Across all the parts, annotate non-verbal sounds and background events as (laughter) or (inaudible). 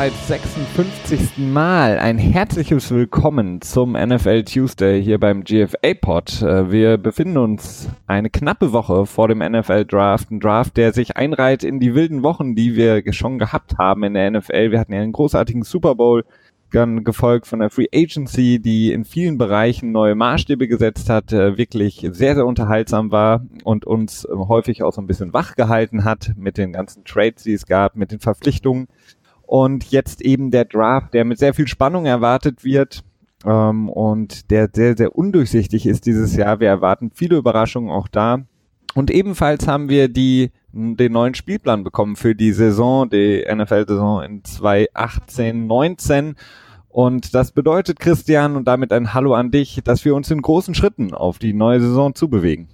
bereits 56. Mal ein herzliches Willkommen zum NFL Tuesday hier beim GFA Pod. Äh, wir befinden uns eine knappe Woche vor dem NFL Draft, ein Draft, der sich einreiht in die wilden Wochen, die wir schon gehabt haben in der NFL. Wir hatten ja einen großartigen Super Bowl, dann gefolgt von der Free Agency, die in vielen Bereichen neue Maßstäbe gesetzt hat, äh, wirklich sehr, sehr unterhaltsam war und uns häufig auch so ein bisschen wach gehalten hat mit den ganzen Trades, die es gab, mit den Verpflichtungen und jetzt eben der Draft, der mit sehr viel Spannung erwartet wird ähm, und der sehr, sehr undurchsichtig ist dieses Jahr. Wir erwarten viele Überraschungen auch da. Und ebenfalls haben wir die, den neuen Spielplan bekommen für die Saison, die NFL-Saison in 2018, 19. Und das bedeutet, Christian, und damit ein Hallo an dich, dass wir uns in großen Schritten auf die neue Saison zubewegen.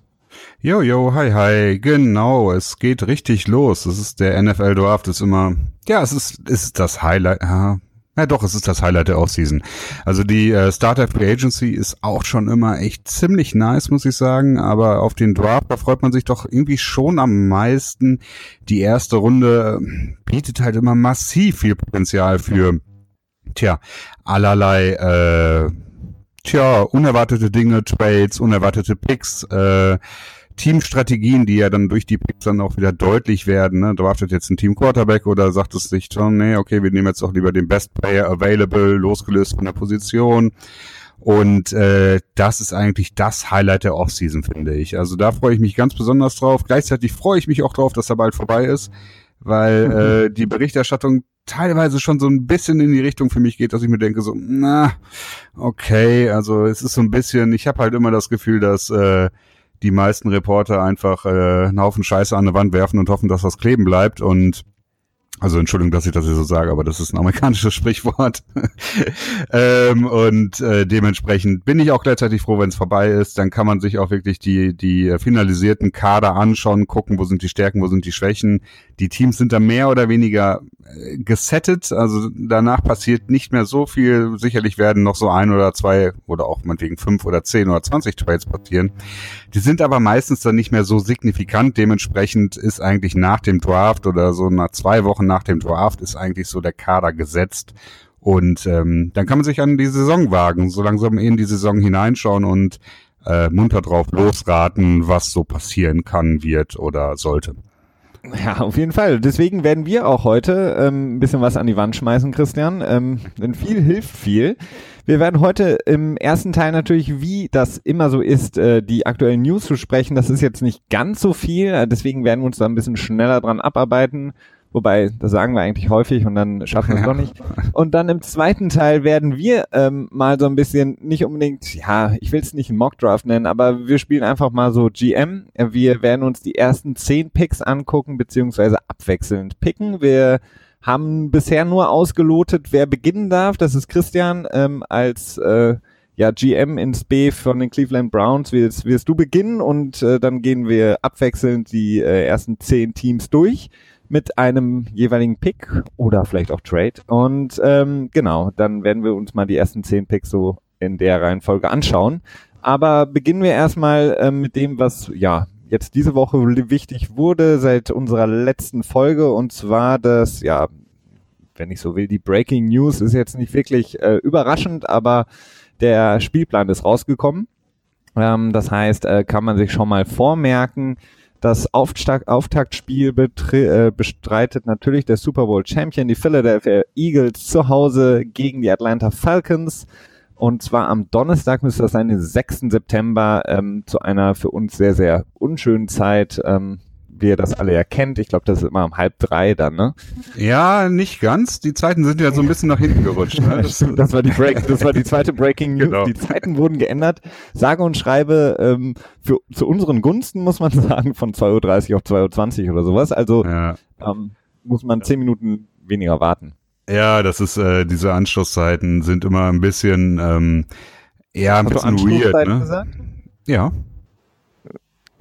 Jo, jo, hi, hi, genau, es geht richtig los. Es ist der NFL Draft, ist immer, ja, es ist, ist das Highlight, ja, ja doch, es ist das Highlight der Offseason. Also die äh, Starter Free Agency ist auch schon immer echt ziemlich nice, muss ich sagen, aber auf den Draft, da freut man sich doch irgendwie schon am meisten. Die erste Runde äh, bietet halt immer massiv viel Potenzial für, tja, allerlei, äh, tja, unerwartete Dinge, Trades, unerwartete Picks, äh, Teamstrategien, die ja dann durch die Picks dann auch wieder deutlich werden. Ne? Draftet jetzt ein Team Quarterback oder sagt es sich schon, nee, okay, wir nehmen jetzt auch lieber den Best Player Available, losgelöst von der Position. Und äh, das ist eigentlich das Highlight der Offseason, finde ich. Also da freue ich mich ganz besonders drauf. Gleichzeitig freue ich mich auch drauf, dass er bald vorbei ist, weil (laughs) äh, die Berichterstattung teilweise schon so ein bisschen in die Richtung für mich geht, dass ich mir denke so, na, okay, also es ist so ein bisschen, ich habe halt immer das Gefühl, dass äh, die meisten Reporter einfach äh, einen Haufen Scheiße an der Wand werfen und hoffen, dass das kleben bleibt und also Entschuldigung, dass ich das hier so sage, aber das ist ein amerikanisches (laughs) Sprichwort. (laughs) ähm, und äh, dementsprechend bin ich auch gleichzeitig froh, wenn es vorbei ist. Dann kann man sich auch wirklich die, die finalisierten Kader anschauen, gucken, wo sind die Stärken, wo sind die Schwächen. Die Teams sind da mehr oder weniger äh, gesettet. Also danach passiert nicht mehr so viel. Sicherlich werden noch so ein oder zwei oder auch meinetwegen fünf oder zehn oder zwanzig Trades passieren. Die sind aber meistens dann nicht mehr so signifikant. Dementsprechend ist eigentlich nach dem Draft oder so nach zwei Wochen nach dem Draft ist eigentlich so der Kader gesetzt. Und ähm, dann kann man sich an die Saison wagen, so langsam in die Saison hineinschauen und äh, munter drauf losraten, was so passieren kann, wird oder sollte. Ja, auf jeden Fall. Deswegen werden wir auch heute ähm, ein bisschen was an die Wand schmeißen, Christian. Ähm, denn viel hilft viel. Wir werden heute im ersten Teil natürlich, wie das immer so ist, äh, die aktuellen News zu sprechen. Das ist jetzt nicht ganz so viel, äh, deswegen werden wir uns da ein bisschen schneller dran abarbeiten Wobei, das sagen wir eigentlich häufig und dann schaffen wir es ja. (laughs) doch nicht. Und dann im zweiten Teil werden wir ähm, mal so ein bisschen, nicht unbedingt, ja, ich will es nicht Mockdraft nennen, aber wir spielen einfach mal so GM. Wir werden uns die ersten zehn Picks angucken, beziehungsweise abwechselnd picken. Wir haben bisher nur ausgelotet, wer beginnen darf. Das ist Christian ähm, als äh, ja, GM ins B von den Cleveland Browns. Wirst, wirst du beginnen und äh, dann gehen wir abwechselnd die äh, ersten zehn Teams durch mit einem jeweiligen Pick oder vielleicht auch Trade. Und ähm, genau, dann werden wir uns mal die ersten zehn Picks so in der Reihenfolge anschauen. Aber beginnen wir erstmal ähm, mit dem, was ja jetzt diese Woche wichtig wurde seit unserer letzten Folge. Und zwar das, ja, wenn ich so will, die Breaking News ist jetzt nicht wirklich äh, überraschend, aber der Spielplan ist rausgekommen. Ähm, das heißt, äh, kann man sich schon mal vormerken, das Auftaktspiel äh, bestreitet natürlich der Super Bowl Champion, die Philadelphia Eagles zu Hause gegen die Atlanta Falcons. Und zwar am Donnerstag müsste das sein, den 6. September, ähm, zu einer für uns sehr, sehr unschönen Zeit. Ähm, wie ihr das alle erkennt. Ich glaube, das ist immer um halb drei dann, ne? Ja, nicht ganz. Die Zeiten sind ja so ein bisschen nach hinten gerutscht. Ne? Das, (laughs) das, war die Break, das war die zweite Breaking News. Genau. Die Zeiten wurden geändert. Sage und schreibe ähm, für, zu unseren Gunsten, muss man (laughs) sagen, von 2.30 Uhr auf 2.20 Uhr oder sowas. Also ja. ähm, muss man zehn Minuten weniger warten. Ja, das ist, äh, diese Anschlusszeiten sind immer ein bisschen, ähm, ja, ein Hast bisschen weird. Ne? Gesagt? Ja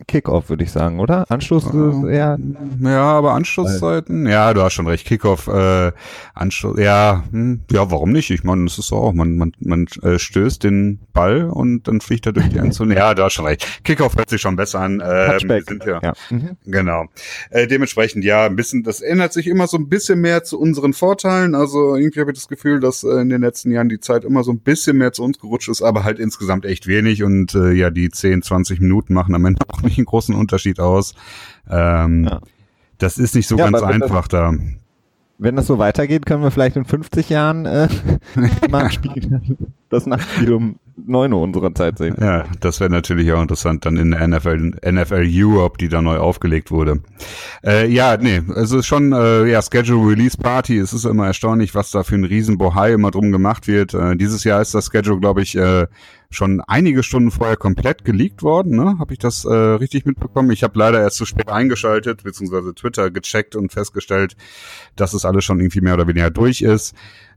Kickoff, würde ich sagen, oder? Anstoß äh, ja. Ja, aber Anstoßzeiten, ja, du hast schon recht. Kickoff, äh, Anstoß, ja, hm, ja, warum nicht? Ich meine, das ist so auch, man, man, man äh, stößt den Ball und dann fliegt er durch die Endzone. (laughs) ja, du hast schon recht. Kickoff hört sich schon besser an. Äh, sind ja, ja. Mhm. Genau. Äh, dementsprechend, ja, ein bisschen, das ändert sich immer so ein bisschen mehr zu unseren Vorteilen. Also irgendwie habe ich das Gefühl, dass äh, in den letzten Jahren die Zeit immer so ein bisschen mehr zu uns gerutscht ist, aber halt insgesamt echt wenig und äh, ja, die 10, 20 Minuten machen am Ende auch nicht einen großen Unterschied aus. Ähm, ja. Das ist nicht so ja, ganz einfach da. Wenn das so weitergeht, können wir vielleicht in 50 Jahren äh. (laughs) Das Nachtspiel um 9 Uhr unserer Zeit sehen. Ja, das wäre natürlich auch interessant, dann in der NFL, NFL Europe, die da neu aufgelegt wurde. Äh, ja, nee, es ist schon, äh, ja, Schedule Release Party, es ist immer erstaunlich, was da für ein Riesenbohai immer drum gemacht wird. Äh, dieses Jahr ist das Schedule, glaube ich, äh, schon einige Stunden vorher komplett geleakt worden, ne? Habe ich das äh, richtig mitbekommen? Ich habe leider erst zu spät eingeschaltet, beziehungsweise Twitter gecheckt und festgestellt, dass es alles schon irgendwie mehr oder weniger durch ist.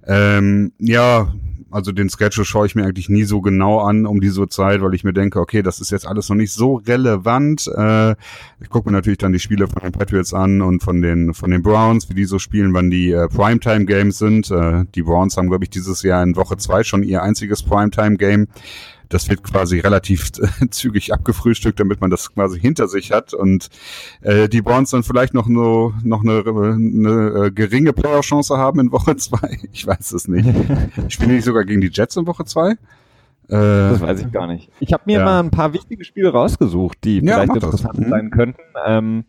Ähm, ja, also den Schedule schaue ich mir eigentlich nie so genau an um diese Zeit, weil ich mir denke, okay, das ist jetzt alles noch nicht so relevant. Äh, ich gucke mir natürlich dann die Spiele von den Patriots an und von den von den Browns, wie die so spielen, wann die äh, Primetime Games sind. Äh, die Browns haben, glaube ich, dieses Jahr in Woche zwei schon ihr einziges Primetime Game das wird quasi relativ (laughs) zügig abgefrühstückt, damit man das quasi hinter sich hat und äh, die Browns dann vielleicht noch, nur, noch eine, eine äh, geringe Player-Chance haben in Woche (laughs) zwei. Ich weiß es nicht. (laughs) Spielen die sogar gegen die Jets in Woche zwei? Äh, das weiß ich gar nicht. Ich habe mir ja. mal ein paar wichtige Spiele rausgesucht, die ja, vielleicht interessant das. sein mhm. könnten. Ähm,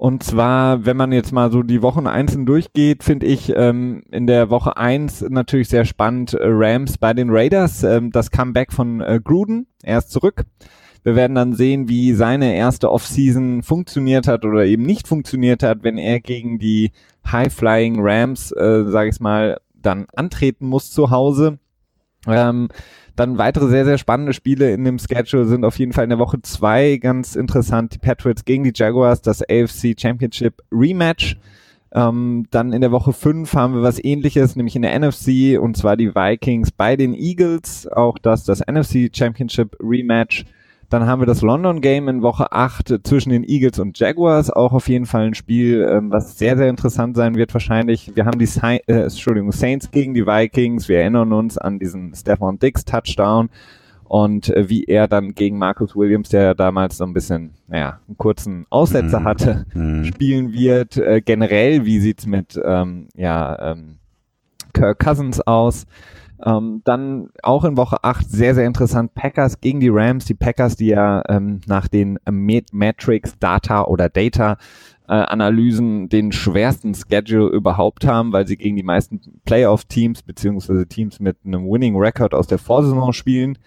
und zwar, wenn man jetzt mal so die Wochen einzeln durchgeht, finde ich ähm, in der Woche eins natürlich sehr spannend äh, Rams bei den Raiders. Ähm, das Comeback von äh, Gruden, er ist zurück. Wir werden dann sehen, wie seine erste Offseason funktioniert hat oder eben nicht funktioniert hat, wenn er gegen die High-Flying Rams, äh, sage ich mal, dann antreten muss zu Hause. Ähm, dann weitere sehr, sehr spannende Spiele in dem Schedule sind auf jeden Fall in der Woche zwei ganz interessant. Die Patriots gegen die Jaguars, das AFC Championship Rematch. Ähm, dann in der Woche fünf haben wir was ähnliches, nämlich in der NFC, und zwar die Vikings bei den Eagles. Auch das, das NFC Championship Rematch. Dann haben wir das London Game in Woche 8 zwischen den Eagles und Jaguars. Auch auf jeden Fall ein Spiel, ähm, was sehr, sehr interessant sein wird wahrscheinlich. Wir haben die äh, Entschuldigung, Saints gegen die Vikings. Wir erinnern uns an diesen Stefan Dix Touchdown und äh, wie er dann gegen Marcus Williams, der damals so ein bisschen, naja, einen kurzen Aussetzer mhm. hatte, mhm. spielen wird. Äh, generell, wie sieht's mit ähm, ja, ähm, Kirk Cousins aus? Ähm, dann auch in Woche 8 sehr, sehr interessant, Packers gegen die Rams. Die Packers, die ja ähm, nach den Matrix Data oder Data äh, Analysen den schwersten Schedule überhaupt haben, weil sie gegen die meisten Playoff-Teams beziehungsweise Teams mit einem Winning Record aus der Vorsaison spielen.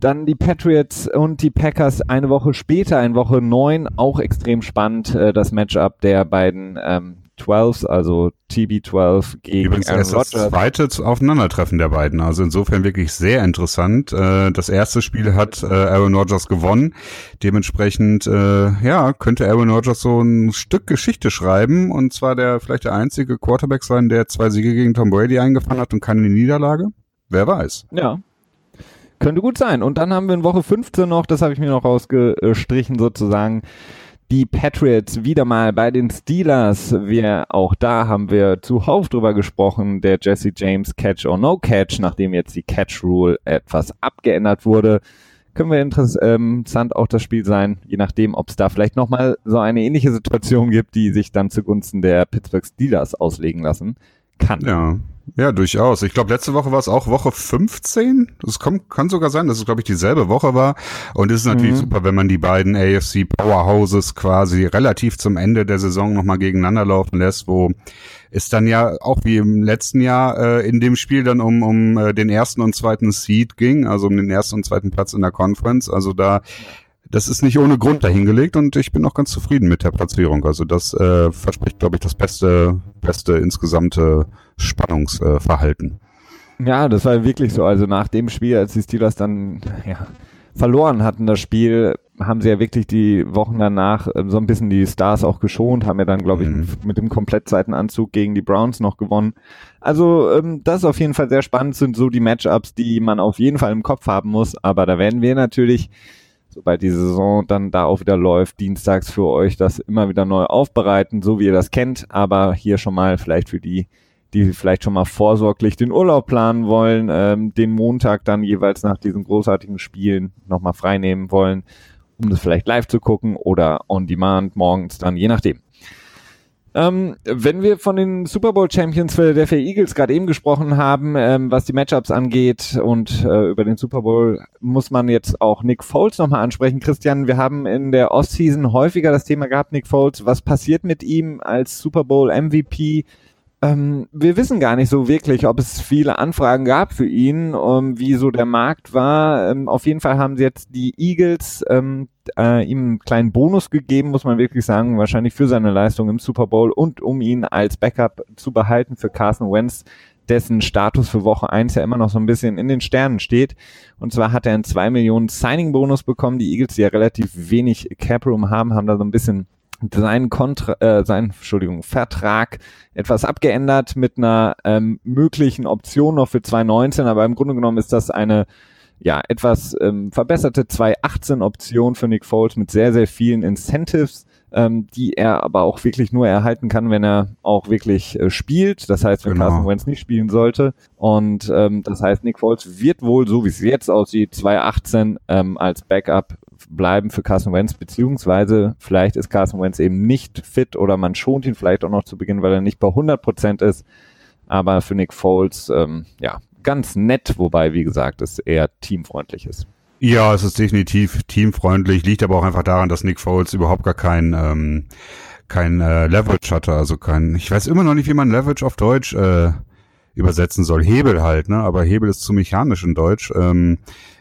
Dann die Patriots und die Packers eine Woche später, in Woche 9, auch extrem spannend, äh, das Matchup der beiden ähm, 12s, also TB12 gegen Übrigens Aaron erst das zweite Aufeinandertreffen der beiden. Also insofern wirklich sehr interessant. Äh, das erste Spiel hat äh, Aaron Rodgers gewonnen. Dementsprechend, äh, ja, könnte Aaron Rodgers so ein Stück Geschichte schreiben und zwar der vielleicht der einzige Quarterback sein, der zwei Siege gegen Tom Brady eingefahren hat und keine Niederlage. Wer weiß. Ja, könnte gut sein. Und dann haben wir in Woche 15 noch, das habe ich mir noch rausgestrichen sozusagen, die Patriots wieder mal bei den Steelers. Wir, auch da haben wir zuhauf drüber gesprochen, der Jesse James Catch or No Catch, nachdem jetzt die Catch Rule etwas abgeändert wurde. Können wir interessant auch das Spiel sein, je nachdem, ob es da vielleicht nochmal so eine ähnliche Situation gibt, die sich dann zugunsten der Pittsburgh Steelers auslegen lassen kann. Ja, ja, durchaus. Ich glaube, letzte Woche war es auch Woche 15. Das kommt, kann sogar sein, dass es, glaube ich, dieselbe Woche war. Und es ist natürlich mhm. super, wenn man die beiden AFC Powerhouses quasi relativ zum Ende der Saison nochmal gegeneinander laufen lässt, wo es dann ja auch wie im letzten Jahr äh, in dem Spiel dann um, um äh, den ersten und zweiten Seed ging, also um den ersten und zweiten Platz in der Conference. Also da das ist nicht ohne Grund dahingelegt und ich bin auch ganz zufrieden mit der Platzierung. Also das äh, verspricht, glaube ich, das beste, beste insgesamte Spannungsverhalten. Ja, das war wirklich so. Also nach dem Spiel, als die Steelers dann ja, verloren hatten, das Spiel, haben sie ja wirklich die Wochen danach äh, so ein bisschen die Stars auch geschont, haben ja dann, glaube ich, mhm. mit dem Komplettseitenanzug gegen die Browns noch gewonnen. Also ähm, das ist auf jeden Fall sehr spannend, sind so die Matchups, die man auf jeden Fall im Kopf haben muss. Aber da werden wir natürlich sobald die Saison dann da auch wieder läuft, dienstags für euch das immer wieder neu aufbereiten, so wie ihr das kennt. Aber hier schon mal vielleicht für die, die vielleicht schon mal vorsorglich den Urlaub planen wollen, ähm, den Montag dann jeweils nach diesen großartigen Spielen nochmal freinehmen wollen, um das vielleicht live zu gucken oder on demand morgens dann, je nachdem. Ähm, wenn wir von den Super Bowl Champions Philadelphia Eagles gerade eben gesprochen haben, ähm, was die Matchups angeht und äh, über den Super Bowl, muss man jetzt auch Nick Foles nochmal ansprechen. Christian, wir haben in der Ostseason häufiger das Thema gehabt, Nick Foles, was passiert mit ihm als Super Bowl MVP? Ähm, wir wissen gar nicht so wirklich, ob es viele Anfragen gab für ihn, um, ähm, wie so der Markt war. Ähm, auf jeden Fall haben sie jetzt die Eagles ähm, äh, ihm einen kleinen Bonus gegeben, muss man wirklich sagen, wahrscheinlich für seine Leistung im Super Bowl und um ihn als Backup zu behalten für Carson Wentz, dessen Status für Woche 1 ja immer noch so ein bisschen in den Sternen steht. Und zwar hat er einen 2 Millionen Signing-Bonus bekommen. Die Eagles, die ja relativ wenig Cap-Room haben, haben da so ein bisschen seinen Kontra, äh, sein, Entschuldigung, Vertrag etwas abgeändert mit einer ähm, möglichen Option noch für 2019, aber im Grunde genommen ist das eine ja etwas ähm, verbesserte 2018 Option für Nick Foles mit sehr sehr vielen Incentives, ähm, die er aber auch wirklich nur erhalten kann, wenn er auch wirklich äh, spielt. Das heißt, wenn genau. Carson Wentz nicht spielen sollte. Und ähm, das heißt, Nick Foles wird wohl, so wie es jetzt aussieht, 2018 ähm, als Backup bleiben für Carson Wentz, beziehungsweise vielleicht ist Carson Wentz eben nicht fit oder man schont ihn vielleicht auch noch zu Beginn, weil er nicht bei 100 Prozent ist. Aber für Nick Foles, ähm, ja, ganz nett, wobei, wie gesagt, es eher teamfreundlich ist. Ja, es ist definitiv teamfreundlich, liegt aber auch einfach daran, dass Nick Foles überhaupt gar kein, ähm, kein äh, Leverage hatte, also kein, ich weiß immer noch nicht, wie man Leverage auf Deutsch äh, übersetzen soll. Hebel halt, ne? Aber Hebel ist zu mechanisch in Deutsch. Ähm,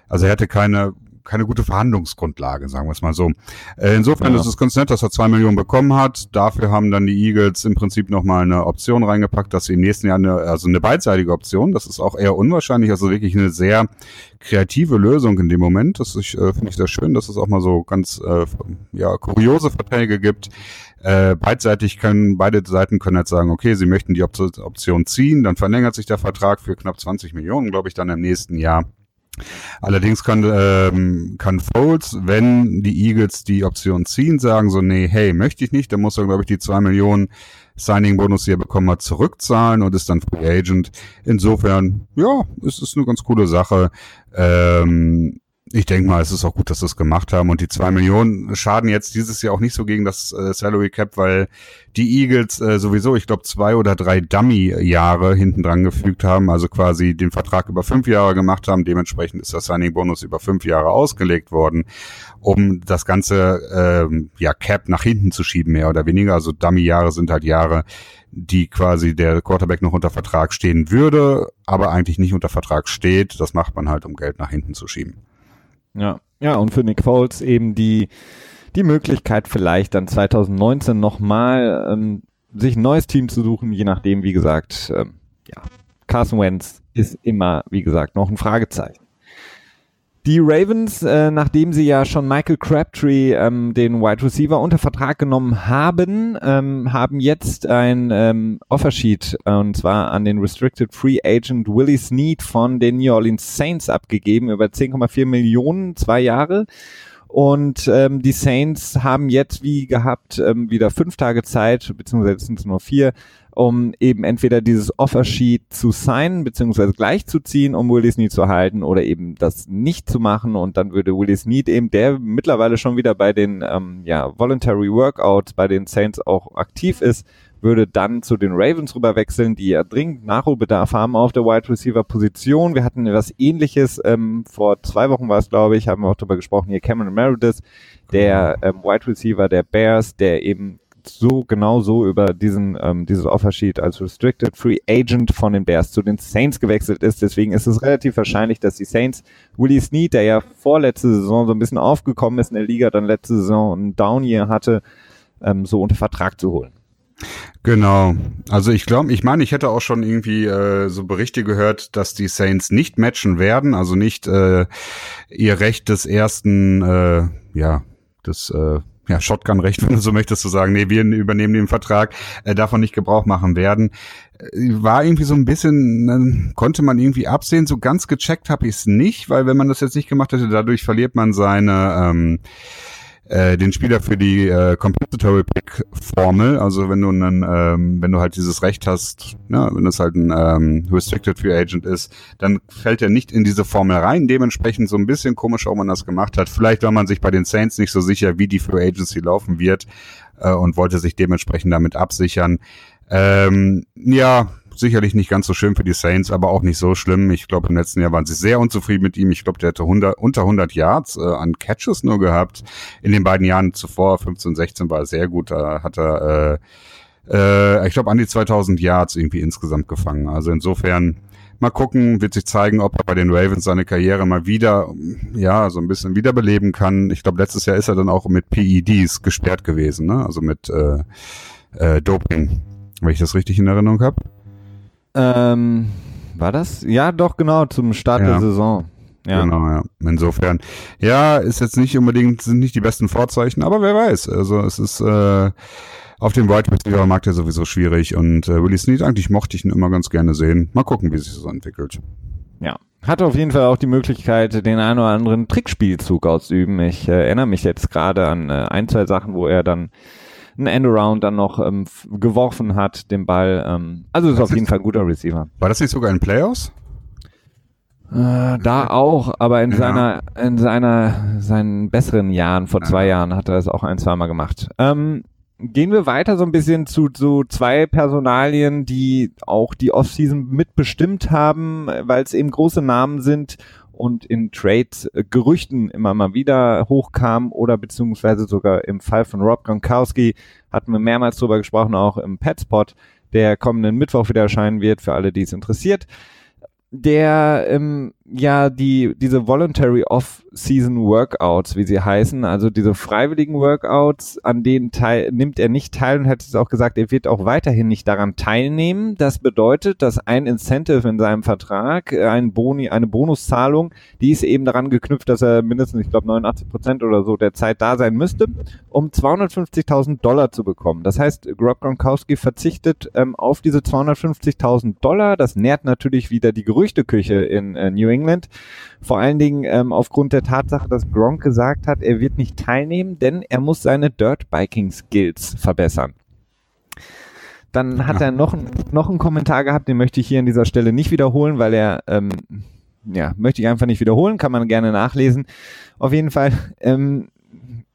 also er hatte keine keine gute Verhandlungsgrundlage, sagen wir es mal so. Äh, insofern ja. ist es ganz nett, dass er zwei Millionen bekommen hat. Dafür haben dann die Eagles im Prinzip nochmal eine Option reingepackt, dass sie im nächsten Jahr eine, also eine beidseitige Option, das ist auch eher unwahrscheinlich, also wirklich eine sehr kreative Lösung in dem Moment. Das ich, äh, finde ich sehr schön, dass es auch mal so ganz äh, ja, kuriose Verträge gibt. Äh, beidseitig können, beide Seiten können jetzt sagen, okay, sie möchten die Option ziehen, dann verlängert sich der Vertrag für knapp 20 Millionen, glaube ich, dann im nächsten Jahr. Allerdings kann, ähm, kann Foles, wenn die Eagles die Option ziehen, sagen so, nee, hey, möchte ich nicht, dann muss er, glaube ich, die zwei Millionen Signing-Bonus, die er bekommen hat, zurückzahlen und ist dann Free Agent. Insofern, ja, es ist eine ganz coole Sache. Ähm, ich denke mal, es ist auch gut, dass sie es gemacht haben. Und die zwei Millionen schaden jetzt dieses Jahr auch nicht so gegen das äh, Salary Cap, weil die Eagles äh, sowieso, ich glaube, zwei oder drei Dummy-Jahre hinten dran gefügt haben, also quasi den Vertrag über fünf Jahre gemacht haben. Dementsprechend ist der Signing-Bonus über fünf Jahre ausgelegt worden, um das ganze ähm, ja, Cap nach hinten zu schieben, mehr oder weniger. Also Dummy-Jahre sind halt Jahre, die quasi der Quarterback noch unter Vertrag stehen würde, aber eigentlich nicht unter Vertrag steht. Das macht man halt, um Geld nach hinten zu schieben. Ja, ja, und für Nick Foles eben die, die Möglichkeit vielleicht dann 2019 nochmal ähm, sich ein neues Team zu suchen, je nachdem, wie gesagt, ähm, ja, Carson Wentz ist immer, wie gesagt, noch ein Fragezeichen. Die Ravens, äh, nachdem sie ja schon Michael Crabtree, ähm, den Wide Receiver, unter Vertrag genommen haben, ähm, haben jetzt ein ähm, Offersheet äh, und zwar an den Restricted Free Agent Willie Snead von den New Orleans Saints abgegeben über 10,4 Millionen, zwei Jahre. Und ähm, die Saints haben jetzt wie gehabt ähm, wieder fünf Tage Zeit, beziehungsweise sind es nur vier, um eben entweder dieses Offersheet zu signen, beziehungsweise gleich zu ziehen, um Willie Snead zu halten oder eben das nicht zu machen und dann würde Willie Snead eben, der mittlerweile schon wieder bei den ähm, ja, Voluntary Workouts bei den Saints auch aktiv ist, würde dann zu den Ravens rüber wechseln, die ja dringend Nachholbedarf haben auf der Wide Receiver Position. Wir hatten etwas ähnliches, ähm, vor zwei Wochen war es, glaube ich, haben wir auch darüber gesprochen, hier Cameron Meredith, der ähm, Wide Receiver der Bears, der eben so genau so über diesen ähm, dieses Offersheet als Restricted Free Agent von den Bears zu den Saints gewechselt ist. Deswegen ist es relativ wahrscheinlich, dass die Saints Willie Snead, der ja vorletzte Saison so ein bisschen aufgekommen ist in der Liga, dann letzte Saison einen Down Year hatte, ähm, so unter Vertrag zu holen. Genau. Also ich glaube, ich meine, ich hätte auch schon irgendwie äh, so Berichte gehört, dass die Saints nicht matchen werden, also nicht äh, ihr Recht des ersten, äh, ja, des äh, ja, Shotgun-Recht, wenn du so möchtest, zu sagen, nee, wir übernehmen den Vertrag, äh, davon nicht Gebrauch machen werden. Äh, war irgendwie so ein bisschen, äh, konnte man irgendwie absehen, so ganz gecheckt habe ich es nicht, weil wenn man das jetzt nicht gemacht hätte, dadurch verliert man seine ähm, äh, den Spieler für die äh, Compensatory Pick Formel, also wenn du einen, ähm, wenn du halt dieses Recht hast, ja, wenn es halt ein ähm, Restricted Free Agent ist, dann fällt er nicht in diese Formel rein. Dementsprechend so ein bisschen komisch, warum man das gemacht hat. Vielleicht war man sich bei den Saints nicht so sicher, wie die Free Agency laufen wird äh, und wollte sich dementsprechend damit absichern. Ähm, ja, sicherlich nicht ganz so schlimm für die Saints, aber auch nicht so schlimm. Ich glaube, im letzten Jahr waren sie sehr unzufrieden mit ihm. Ich glaube, der hatte 100, unter 100 Yards äh, an Catches nur gehabt. In den beiden Jahren zuvor, 15, 16, war er sehr gut. Da hat er, äh, äh, ich glaube, an die 2000 Yards irgendwie insgesamt gefangen. Also insofern mal gucken, wird sich zeigen, ob er bei den Ravens seine Karriere mal wieder, ja, so ein bisschen wiederbeleben kann. Ich glaube, letztes Jahr ist er dann auch mit PEDs gesperrt gewesen, ne? Also mit äh, äh, Doping, wenn ich das richtig in Erinnerung habe. Ähm, war das? Ja, doch, genau, zum Start ja. der Saison. Ja. Genau, ja. Insofern, ja, ist jetzt nicht unbedingt, sind nicht die besten Vorzeichen, aber wer weiß. Also es ist äh, auf dem Wide Receiver Markt ja sowieso schwierig und äh, Willie Snead, eigentlich mochte ich ihn immer ganz gerne sehen. Mal gucken, wie sich das entwickelt. Ja. Hat auf jeden Fall auch die Möglichkeit, den einen oder anderen Trickspielzug auszuüben. Ich äh, erinnere mich jetzt gerade an äh, ein, zwei Sachen, wo er dann ein Endaround dann noch ähm, geworfen hat, den Ball. Ähm, also ist auf jeden Fall ein guter Receiver. War das nicht sogar in Playoffs? Äh, da auch, aber in ja. seiner, in seiner, seinen besseren Jahren, vor zwei ja. Jahren, hat er das auch ein, zweimal gemacht. Ähm, gehen wir weiter so ein bisschen zu so zwei Personalien, die auch die Offseason mitbestimmt haben, weil es eben große Namen sind und in Trades äh, Gerüchten immer mal wieder hochkam oder beziehungsweise sogar im Fall von Rob Gronkowski hatten wir mehrmals drüber gesprochen, auch im Petspot, der kommenden Mittwoch wieder erscheinen wird, für alle, die es interessiert. Der ähm, ja die diese voluntary off-season Workouts, wie sie heißen, also diese freiwilligen Workouts, an denen teil, nimmt er nicht teil und hat es auch gesagt, er wird auch weiterhin nicht daran teilnehmen. Das bedeutet, dass ein Incentive in seinem Vertrag, äh, ein Boni, eine Bonuszahlung, die ist eben daran geknüpft, dass er mindestens, ich glaube, 89 Prozent oder so der Zeit da sein müsste, um 250.000 Dollar zu bekommen. Das heißt, Grob Gronkowski verzichtet ähm, auf diese 250.000 Dollar. Das nährt natürlich wieder die Gerüchteküche in äh, New England. Vor allen Dingen ähm, aufgrund der Tatsache, dass Gronk gesagt hat, er wird nicht teilnehmen, denn er muss seine Dirtbiking Skills verbessern. Dann hat er noch, noch einen Kommentar gehabt, den möchte ich hier an dieser Stelle nicht wiederholen, weil er, ähm, ja, möchte ich einfach nicht wiederholen, kann man gerne nachlesen. Auf jeden Fall, ähm,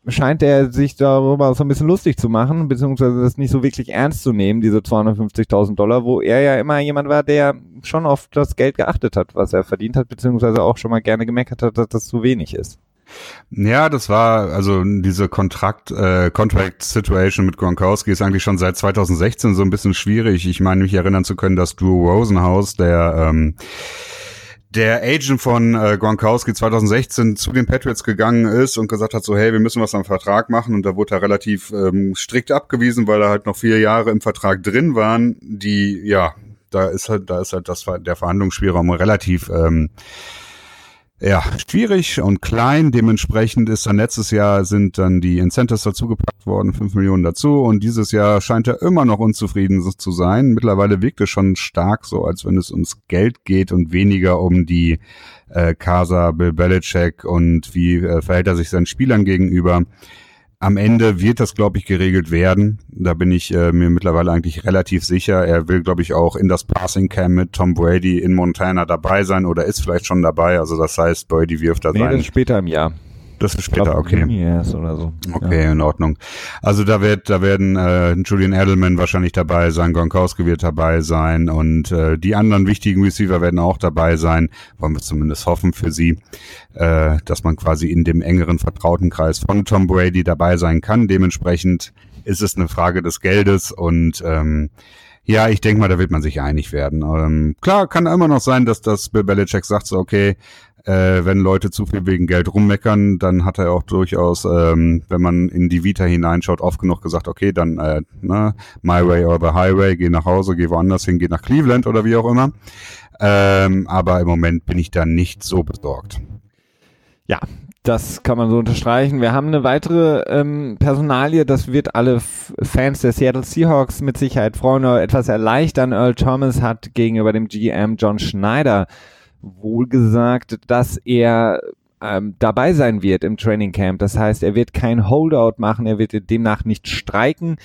scheint er sich darüber so ein bisschen lustig zu machen, beziehungsweise das nicht so wirklich ernst zu nehmen, diese 250.000 Dollar, wo er ja immer jemand war, der schon auf das Geld geachtet hat, was er verdient hat, beziehungsweise auch schon mal gerne gemeckert hat, dass das zu wenig ist. Ja, das war, also diese Kontrakt, äh, Contract Situation mit Gronkowski ist eigentlich schon seit 2016 so ein bisschen schwierig. Ich meine, mich erinnern zu können, dass Drew Rosenhaus, der ähm, der Agent von äh, Gronkowski 2016 zu den Patriots gegangen ist und gesagt hat, so hey, wir müssen was am Vertrag machen. Und da wurde er relativ ähm, strikt abgewiesen, weil da halt noch vier Jahre im Vertrag drin waren, die ja, da ist halt, da ist halt das der Verhandlungsspielraum relativ ähm, ja, schwierig und klein. Dementsprechend ist dann letztes Jahr sind dann die Incentives dazugepackt worden, fünf Millionen dazu. Und dieses Jahr scheint er immer noch unzufrieden zu sein. Mittlerweile wirkt es schon stark so, als wenn es ums Geld geht und weniger um die äh, Casa, Bill Belichick und wie äh, verhält er sich seinen Spielern gegenüber. Am Ende wird das, glaube ich, geregelt werden. Da bin ich äh, mir mittlerweile eigentlich relativ sicher. Er will, glaube ich, auch in das Passing Cam mit Tom Brady in Montana dabei sein oder ist vielleicht schon dabei. Also das heißt, Brady wirft da nee, sein. später im Jahr. Das ist später, okay. Yes oder so. Okay, ja. in Ordnung. Also da wird, da werden äh, Julian Edelman wahrscheinlich dabei sein, Gronkowski wird dabei sein und äh, die anderen wichtigen Receiver werden auch dabei sein. Wollen wir zumindest hoffen für sie, äh, dass man quasi in dem engeren Vertrautenkreis von Tom Brady dabei sein kann. Dementsprechend ist es eine Frage des Geldes und ähm, ja, ich denke mal, da wird man sich einig werden. Ähm, klar, kann immer noch sein, dass das Bill Belichick sagt so, okay, äh, wenn Leute zu viel wegen Geld rummeckern, dann hat er auch durchaus, ähm, wenn man in die Vita hineinschaut, oft genug gesagt, okay, dann äh, ne, My Way or the Highway, geh nach Hause, geh woanders hin, geh nach Cleveland oder wie auch immer. Ähm, aber im Moment bin ich da nicht so besorgt. Ja, das kann man so unterstreichen. Wir haben eine weitere ähm, Personalie, das wird alle F Fans der Seattle Seahawks mit Sicherheit freuen oder etwas erleichtern. Earl Thomas hat gegenüber dem GM John Schneider wohl gesagt, dass er ähm, dabei sein wird im Training Camp. Das heißt, er wird kein Holdout machen, er wird demnach nicht streiken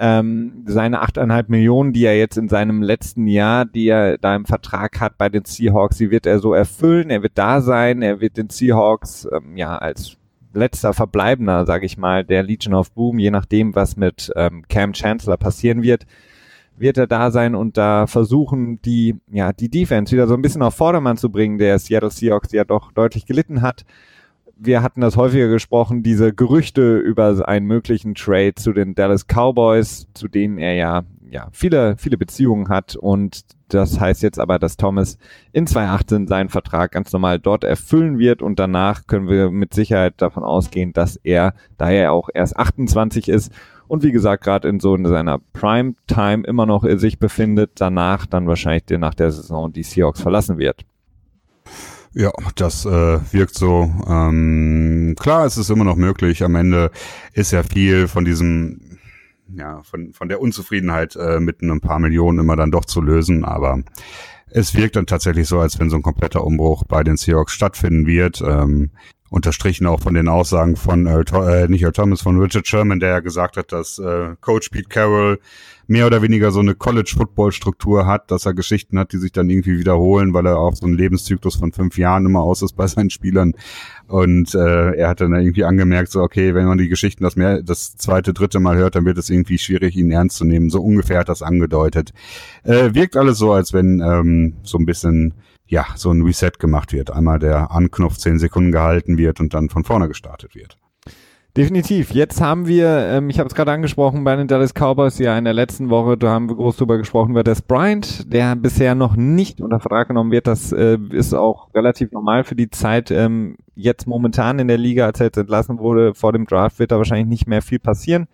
ähm, seine achteinhalb Millionen, die er jetzt in seinem letzten Jahr, die er da im Vertrag hat bei den Seahawks, die wird er so erfüllen. Er wird da sein, er wird den Seahawks ähm, ja als letzter Verbleibender, sage ich mal, der Legion of Boom, je nachdem, was mit ähm, Cam Chancellor passieren wird, wird er da sein und da versuchen, die, ja, die Defense wieder so ein bisschen auf Vordermann zu bringen, der Seattle Seahawks, ja doch deutlich gelitten hat wir hatten das häufiger gesprochen, diese Gerüchte über einen möglichen Trade zu den Dallas Cowboys, zu denen er ja, ja viele, viele Beziehungen hat. Und das heißt jetzt aber, dass Thomas in 2018 seinen Vertrag ganz normal dort erfüllen wird und danach können wir mit Sicherheit davon ausgehen, dass er, da er auch erst 28 ist und wie gesagt gerade in so in seiner Prime Time immer noch sich befindet, danach dann wahrscheinlich nach der Saison die Seahawks verlassen wird. Ja, das äh, wirkt so. Ähm, klar, es ist immer noch möglich. Am Ende ist ja viel von diesem, ja, von, von der Unzufriedenheit äh, mit ein paar Millionen immer dann doch zu lösen. Aber es wirkt dann tatsächlich so, als wenn so ein kompletter Umbruch bei den Seahawks stattfinden wird. Ähm, unterstrichen auch von den Aussagen von äh, äh, nicht Earl Thomas, von Richard Sherman, der ja gesagt hat, dass äh, Coach Pete Carroll mehr oder weniger so eine College-Football-Struktur hat, dass er Geschichten hat, die sich dann irgendwie wiederholen, weil er auch so einen Lebenszyklus von fünf Jahren immer aus ist bei seinen Spielern. Und äh, er hat dann irgendwie angemerkt, so okay, wenn man die Geschichten das mehr, das zweite, dritte Mal hört, dann wird es irgendwie schwierig, ihn ernst zu nehmen. So ungefähr hat das angedeutet. Äh, wirkt alles so, als wenn ähm, so ein bisschen ja, so ein Reset gemacht wird. Einmal der Anknopf zehn Sekunden gehalten wird und dann von vorne gestartet wird. Definitiv. Jetzt haben wir, ähm, ich habe es gerade angesprochen, bei den Dallas Cowboys ja in der letzten Woche, da haben wir groß drüber gesprochen, über Des Bryant, der bisher noch nicht unter Vertrag genommen wird. Das äh, ist auch relativ normal für die Zeit. Ähm, jetzt momentan in der Liga, als er jetzt entlassen wurde, vor dem Draft wird da wahrscheinlich nicht mehr viel passieren.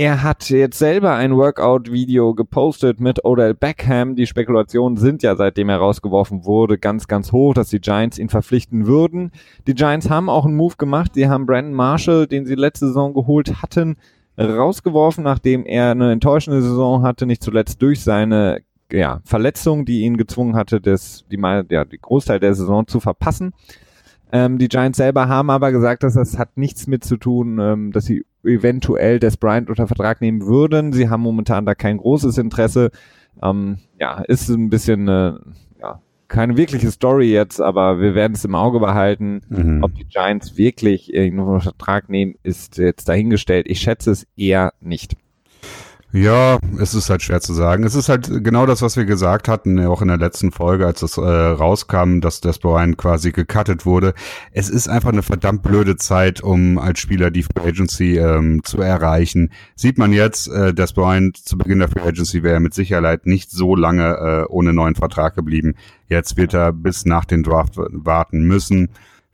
Er hat jetzt selber ein Workout-Video gepostet mit Odell Beckham. Die Spekulationen sind ja, seitdem er rausgeworfen wurde, ganz, ganz hoch, dass die Giants ihn verpflichten würden. Die Giants haben auch einen Move gemacht. Sie haben Brandon Marshall, den sie letzte Saison geholt hatten, rausgeworfen, nachdem er eine enttäuschende Saison hatte, nicht zuletzt durch seine ja, Verletzung, die ihn gezwungen hatte, das, die, ja, die Großteil der Saison zu verpassen. Ähm, die Giants selber haben aber gesagt, dass das hat nichts mit zu tun, ähm, dass sie eventuell Des Bryant unter Vertrag nehmen würden. Sie haben momentan da kein großes Interesse. Ähm, ja, ist ein bisschen äh, ja, keine wirkliche Story jetzt, aber wir werden es im Auge behalten. Mhm. Ob die Giants wirklich irgendwo unter Vertrag nehmen, ist jetzt dahingestellt. Ich schätze es eher nicht. Ja, es ist halt schwer zu sagen. Es ist halt genau das, was wir gesagt hatten, auch in der letzten Folge, als es äh, rauskam, dass Des Bryant quasi gecuttet wurde. Es ist einfach eine verdammt blöde Zeit, um als Spieler die Free Agency ähm, zu erreichen. Sieht man jetzt, äh, Des Bryant zu Beginn der Free Agency wäre mit Sicherheit nicht so lange äh, ohne neuen Vertrag geblieben. Jetzt wird er bis nach den Draft warten müssen.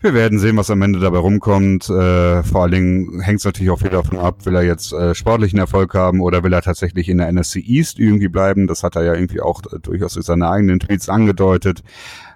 Wir werden sehen, was am Ende dabei rumkommt. Äh, vor allen Dingen hängt es natürlich auch viel davon ab, will er jetzt äh, sportlichen Erfolg haben oder will er tatsächlich in der NFC East irgendwie bleiben. Das hat er ja irgendwie auch äh, durchaus durch seine eigenen Tweets angedeutet.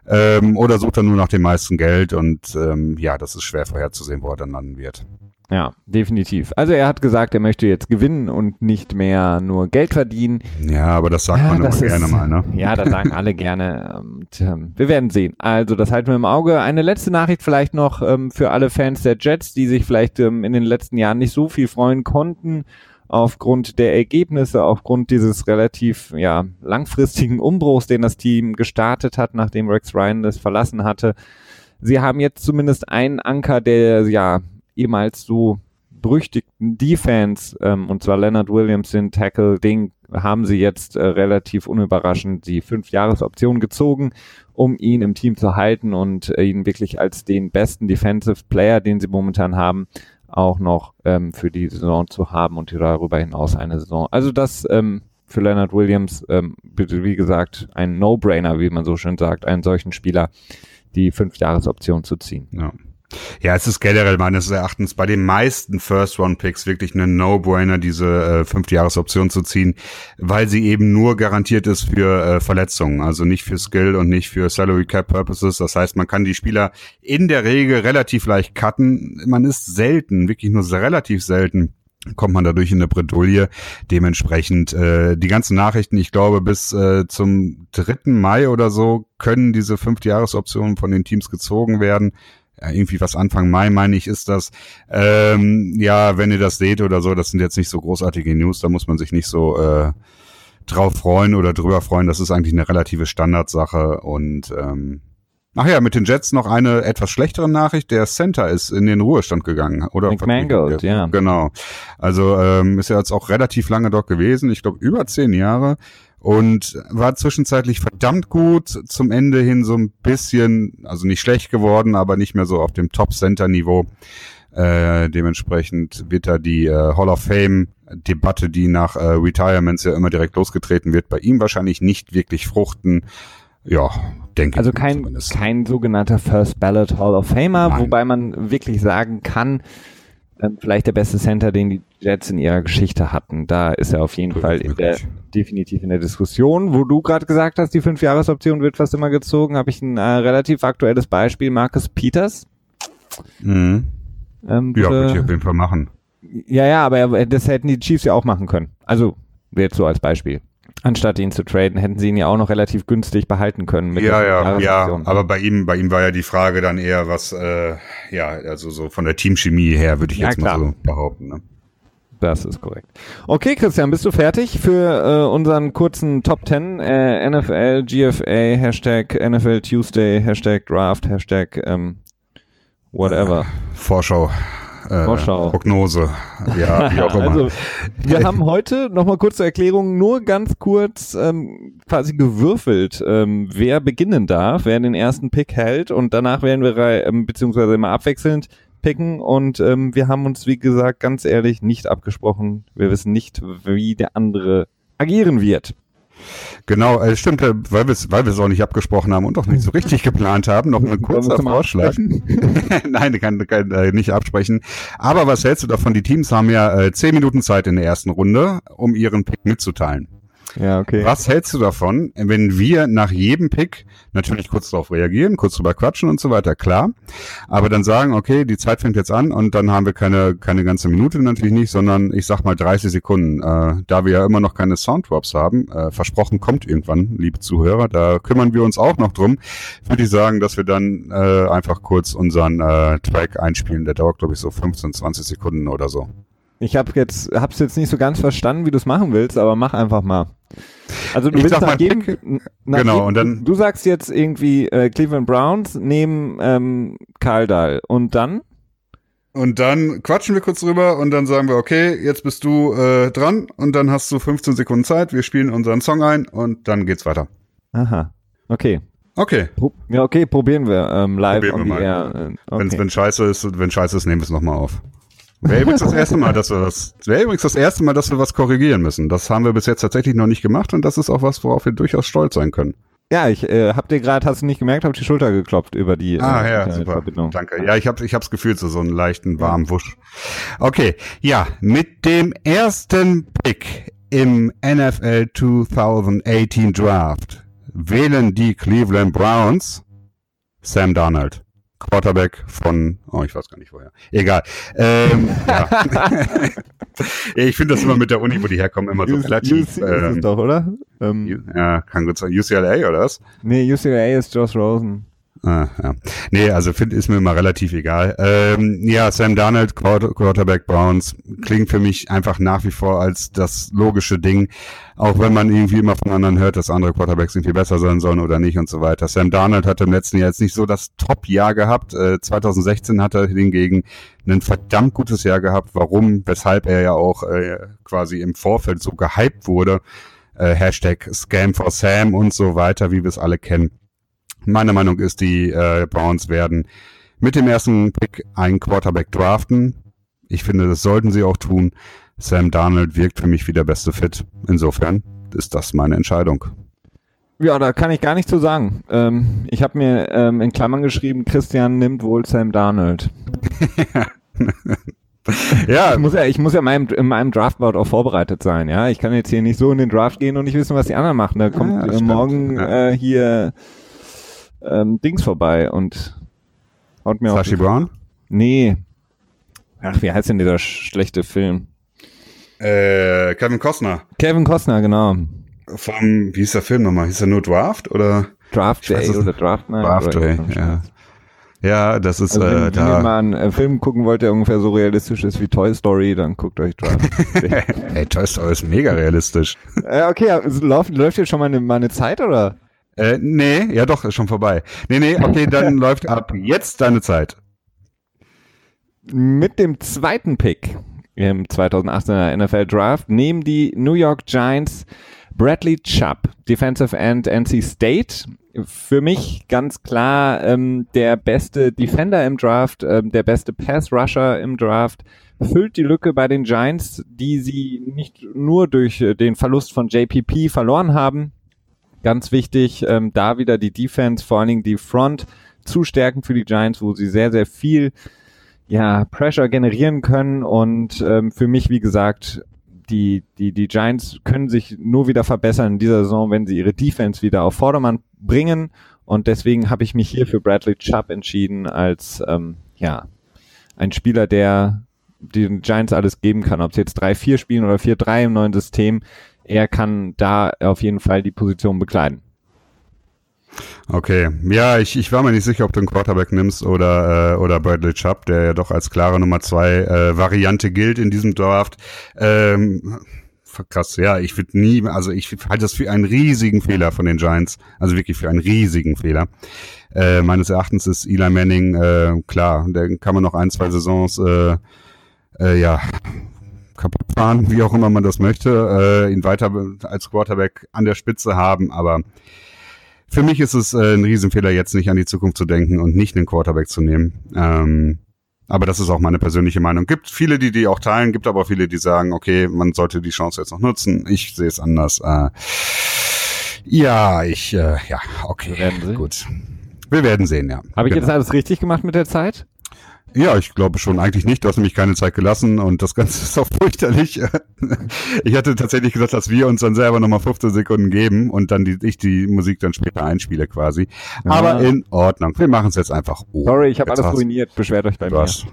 Ähm, oder sucht er nur nach dem meisten Geld und ähm, ja, das ist schwer vorherzusehen, wo er dann landen wird. Ja, definitiv. Also er hat gesagt, er möchte jetzt gewinnen und nicht mehr nur Geld verdienen. Ja, aber das sagt ja, man das immer ist, gerne mal, ne? Ja, das sagen alle gerne. Und, ähm, wir werden sehen. Also das halten wir im Auge. Eine letzte Nachricht vielleicht noch ähm, für alle Fans der Jets, die sich vielleicht ähm, in den letzten Jahren nicht so viel freuen konnten aufgrund der Ergebnisse, aufgrund dieses relativ ja, langfristigen Umbruchs, den das Team gestartet hat, nachdem Rex Ryan das verlassen hatte. Sie haben jetzt zumindest einen Anker, der ja ehemals so berüchtigten Defense, ähm, und zwar Leonard Williams, den Tackle, Ding, haben sie jetzt äh, relativ unüberraschend die Fünf-Jahres-Option gezogen, um ihn im Team zu halten und äh, ihn wirklich als den besten Defensive Player, den sie momentan haben, auch noch ähm, für die Saison zu haben und darüber hinaus eine Saison. Also das ähm, für Leonard Williams, ähm, wie gesagt, ein No-Brainer, wie man so schön sagt, einen solchen Spieler die Fünf-Jahres-Option zu ziehen. Ja. Ja, es ist generell meines Erachtens bei den meisten First-Round-Picks wirklich eine No-Brainer, diese äh, Fünf-Jahres-Option zu ziehen, weil sie eben nur garantiert ist für äh, Verletzungen, also nicht für Skill und nicht für Salary Cap Purposes. Das heißt, man kann die Spieler in der Regel relativ leicht cutten. Man ist selten, wirklich nur relativ selten kommt man dadurch in eine Bredouille. Dementsprechend äh, die ganzen Nachrichten, ich glaube, bis äh, zum 3. Mai oder so können diese Fünf-Jahres-Optionen von den Teams gezogen werden ja, irgendwie was Anfang Mai, meine ich, ist das. Ähm, ja, wenn ihr das seht oder so, das sind jetzt nicht so großartige News, da muss man sich nicht so äh, drauf freuen oder drüber freuen. Das ist eigentlich eine relative Standardsache und ähm, Ach ja, mit den Jets noch eine etwas schlechtere Nachricht. Der Center ist in den Ruhestand gegangen, oder? McMangold, ja. Genau. Also ähm, ist ja jetzt auch relativ lange dort gewesen. Ich glaube über zehn Jahre und war zwischenzeitlich verdammt gut, zum Ende hin so ein bisschen, also nicht schlecht geworden, aber nicht mehr so auf dem Top-Center-Niveau. Äh, dementsprechend wird da die äh, Hall of Fame-Debatte, die nach äh, Retirements ja immer direkt losgetreten wird, bei ihm wahrscheinlich nicht wirklich fruchten. Ja, denke also ich. Also kein, kein sogenannter First Ballot Hall of Famer, Nein. wobei man wirklich sagen kann, ähm, vielleicht der beste Center, den die Jets in ihrer Geschichte hatten. Da ist er auf jeden Fall in der, definitiv in der Diskussion. Wo du gerade gesagt hast, die Fünf-Jahres-Option wird fast immer gezogen, habe ich ein äh, relativ aktuelles Beispiel, Marcus Peters. Mhm. Ähm, ja, würde ich auf jeden Fall machen. Ja, ja, aber das hätten die Chiefs ja auch machen können. Also, jetzt so als Beispiel. Anstatt ihn zu traden, hätten sie ihn ja auch noch relativ günstig behalten können. Ja, ja, ja. Aber bei ihm, bei ihm war ja die Frage dann eher, was, äh, ja, also so von der Teamchemie her würde ich ja, jetzt klar. mal so behaupten. Ne? Das ist korrekt. Okay, Christian, bist du fertig für äh, unseren kurzen Top 10 äh, NFL, GFA, Hashtag NFL Tuesday, Hashtag Draft, Hashtag ähm, whatever. Vorschau äh, Vorschau. Prognose. Ja, (laughs) wie auch immer. Also, wir haben heute nochmal kurz zur Erklärung nur ganz kurz ähm, quasi gewürfelt, ähm, wer beginnen darf, wer den ersten Pick hält und danach werden wir ähm, beziehungsweise immer abwechselnd picken und ähm, wir haben uns, wie gesagt, ganz ehrlich nicht abgesprochen. Wir wissen nicht, wie der andere agieren wird. Genau, äh, stimmt, äh, weil wir es weil auch nicht abgesprochen haben und auch nicht so richtig geplant haben. Noch (laughs) ein kurzer Vorschlag. (laughs) Nein, kann, kann äh, nicht absprechen. Aber was hältst du davon? Die Teams haben ja äh, zehn Minuten Zeit in der ersten Runde, um ihren Pick mitzuteilen. Ja, okay. Was hältst du davon, wenn wir nach jedem Pick natürlich kurz darauf reagieren, kurz drüber quatschen und so weiter, klar. Aber dann sagen, okay, die Zeit fängt jetzt an und dann haben wir keine, keine ganze Minute natürlich nicht, sondern ich sag mal 30 Sekunden. Äh, da wir ja immer noch keine Sounddrops haben, äh, versprochen kommt irgendwann, liebe Zuhörer, da kümmern wir uns auch noch drum, würde ich sagen, dass wir dann äh, einfach kurz unseren äh, Track einspielen. Der dauert, glaube ich, so 15, 20 Sekunden oder so. Ich habe jetzt, hab's jetzt nicht so ganz verstanden, wie du es machen willst, aber mach einfach mal. Also du ich willst nach jedem, nach genau, jedem, und dann. Du sagst jetzt irgendwie äh, Cleveland Browns nehmen ähm, Karl Dahl und dann? Und dann quatschen wir kurz drüber und dann sagen wir, okay, jetzt bist du äh, dran und dann hast du 15 Sekunden Zeit, wir spielen unseren Song ein und dann geht's weiter. Aha, okay. Okay. Ja, okay, probieren wir ähm, live probieren wir mal. Air. Äh, okay. Wenn, wenn scheiße ist, wenn scheiße ist, nehmen wir es nochmal auf. Wäre übrigens das erste Mal, dass wir das, wäre übrigens das erste Mal, dass wir was korrigieren müssen. Das haben wir bis jetzt tatsächlich noch nicht gemacht und das ist auch was, worauf wir durchaus stolz sein können. Ja, ich äh, hab dir gerade, hast du nicht gemerkt, hab die Schulter geklopft über die Ah äh, ja, super. Danke. Ja, ich habe ich hab's gefühlt so so einen leichten warmen Wusch. Okay, ja, mit dem ersten Pick im NFL 2018 Draft wählen die Cleveland Browns Sam Darnold. Quarterback von, oh, ich weiß gar nicht woher. Egal. Ähm, ja. (laughs) ich finde das immer mit der Uni, wo die herkommen, immer so U relativ. UC ähm, ist doch, oder? Ähm, ja, kann gut sein. UCLA oder was? Nee, UCLA ist Josh Rosen. Ah, ja. Nee, also find, ist mir immer relativ egal. Ähm, ja, Sam Darnold, Quarterback Browns, klingt für mich einfach nach wie vor als das logische Ding. Auch wenn man irgendwie immer von anderen hört, dass andere Quarterbacks irgendwie besser sein sollen oder nicht und so weiter. Sam Darnold hatte im letzten Jahr jetzt nicht so das Top-Jahr gehabt. Äh, 2016 hat er hingegen ein verdammt gutes Jahr gehabt. Warum? Weshalb er ja auch äh, quasi im Vorfeld so gehypt wurde. Äh, Hashtag Scam for Sam und so weiter, wie wir es alle kennen. Meine Meinung ist, die äh, Browns werden mit dem ersten Pick einen Quarterback draften. Ich finde, das sollten sie auch tun. Sam Darnold wirkt für mich wie der beste Fit. Insofern ist das meine Entscheidung. Ja, da kann ich gar nicht zu sagen. Ähm, ich habe mir ähm, in Klammern geschrieben, Christian nimmt wohl Sam Darnold. (laughs) ja. Ich muss ja, ich muss ja meinem, in meinem Draftboard auch vorbereitet sein, ja. Ich kann jetzt hier nicht so in den Draft gehen und nicht wissen, was die anderen machen. Da kommt ja, äh, morgen ja. äh, hier ähm, Dings vorbei und haut mir Sashi Brown? Nee. Ach, wie heißt denn dieser schlechte Film? Äh, Kevin Costner. Kevin Costner, genau. Vom, wie hieß der Film nochmal? Hieß er nur Draft oder? Draft Day oder Draft Night? Draft Day, ja. Ja, das ist also wenn, äh, da. Wenn ihr mal einen äh, Film gucken wollt, der ungefähr so realistisch ist wie Toy Story, dann guckt euch Draft. (laughs) hey, Toy Story ist mega realistisch. Äh, okay, läuft, läuft jetzt schon mal eine, mal eine Zeit oder? Äh, nee, ja doch, ist schon vorbei. Nee, nee, okay, dann (laughs) läuft ab jetzt deine Zeit. Mit dem zweiten Pick im 2018er NFL Draft nehmen die New York Giants Bradley Chubb, Defensive End NC State. Für mich ganz klar ähm, der beste Defender im Draft, ähm, der beste Pass Rusher im Draft. Füllt die Lücke bei den Giants, die sie nicht nur durch äh, den Verlust von JPP verloren haben. Ganz wichtig, ähm, da wieder die Defense, vor allen Dingen die Front zu stärken für die Giants, wo sie sehr, sehr viel ja, Pressure generieren können. Und ähm, für mich, wie gesagt, die, die, die Giants können sich nur wieder verbessern in dieser Saison, wenn sie ihre Defense wieder auf Vordermann bringen. Und deswegen habe ich mich hier für Bradley Chubb entschieden als ähm, ja, ein Spieler, der den Giants alles geben kann. Ob sie jetzt 3-4 spielen oder 4-3 im neuen System, er kann da auf jeden Fall die Position bekleiden. Okay, ja, ich, ich war mir nicht sicher, ob du einen Quarterback nimmst oder, äh, oder Bradley Chubb, der ja doch als klare Nummer zwei äh, Variante gilt in diesem Draft. Ähm, krass, ja, ich würde nie, also ich halte das für einen riesigen Fehler von den Giants, also wirklich für einen riesigen Fehler. Äh, meines Erachtens ist Eli Manning, äh, klar, der kann man noch ein, zwei Saisons, äh, äh, ja, kaputt fahren, wie auch immer man das möchte, äh, ihn weiter als Quarterback an der Spitze haben, aber für mich ist es äh, ein Riesenfehler, jetzt nicht an die Zukunft zu denken und nicht einen Quarterback zu nehmen. Ähm, aber das ist auch meine persönliche Meinung. Gibt viele, die die auch teilen, gibt aber viele, die sagen, okay, man sollte die Chance jetzt noch nutzen. Ich sehe es anders. Äh, ja, ich, äh, ja, okay, Wir gut. Wir werden sehen, ja. Habe ich genau. jetzt alles richtig gemacht mit der Zeit? Ja, ich glaube schon eigentlich nicht. Du hast nämlich keine Zeit gelassen und das Ganze (laughs) ist auch fürchterlich. (laughs) Ich hatte tatsächlich gesagt, dass wir uns dann selber nochmal 15 Sekunden geben und dann die, ich die Musik dann später einspiele quasi. Ja. Aber in Ordnung. Wir machen es jetzt einfach. Oh, Sorry, ich habe alles ruiniert. Beschwert euch bei mir. Hast,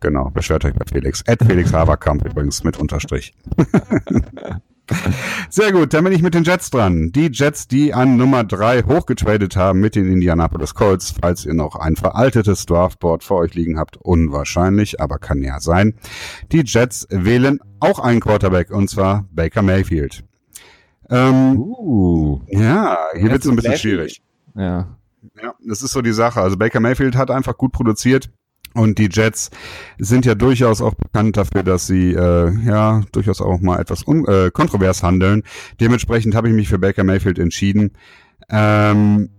genau, beschwert euch bei Felix. At Felix Haberkamp übrigens mit Unterstrich. (laughs) (laughs) Sehr gut, dann bin ich mit den Jets dran. Die Jets, die an Nummer drei hochgetradet haben mit den Indianapolis Colts, falls ihr noch ein veraltetes Draftboard vor euch liegen habt, unwahrscheinlich, aber kann ja sein. Die Jets wählen auch einen Quarterback, und zwar Baker Mayfield. Ähm, uh, ja, hier wird es ein bisschen schwierig. Ja. Ja, das ist so die Sache. Also Baker Mayfield hat einfach gut produziert und die Jets sind ja durchaus auch bekannt dafür, dass sie äh, ja durchaus auch mal etwas un äh, kontrovers handeln. Dementsprechend habe ich mich für Baker Mayfield entschieden. Ähm,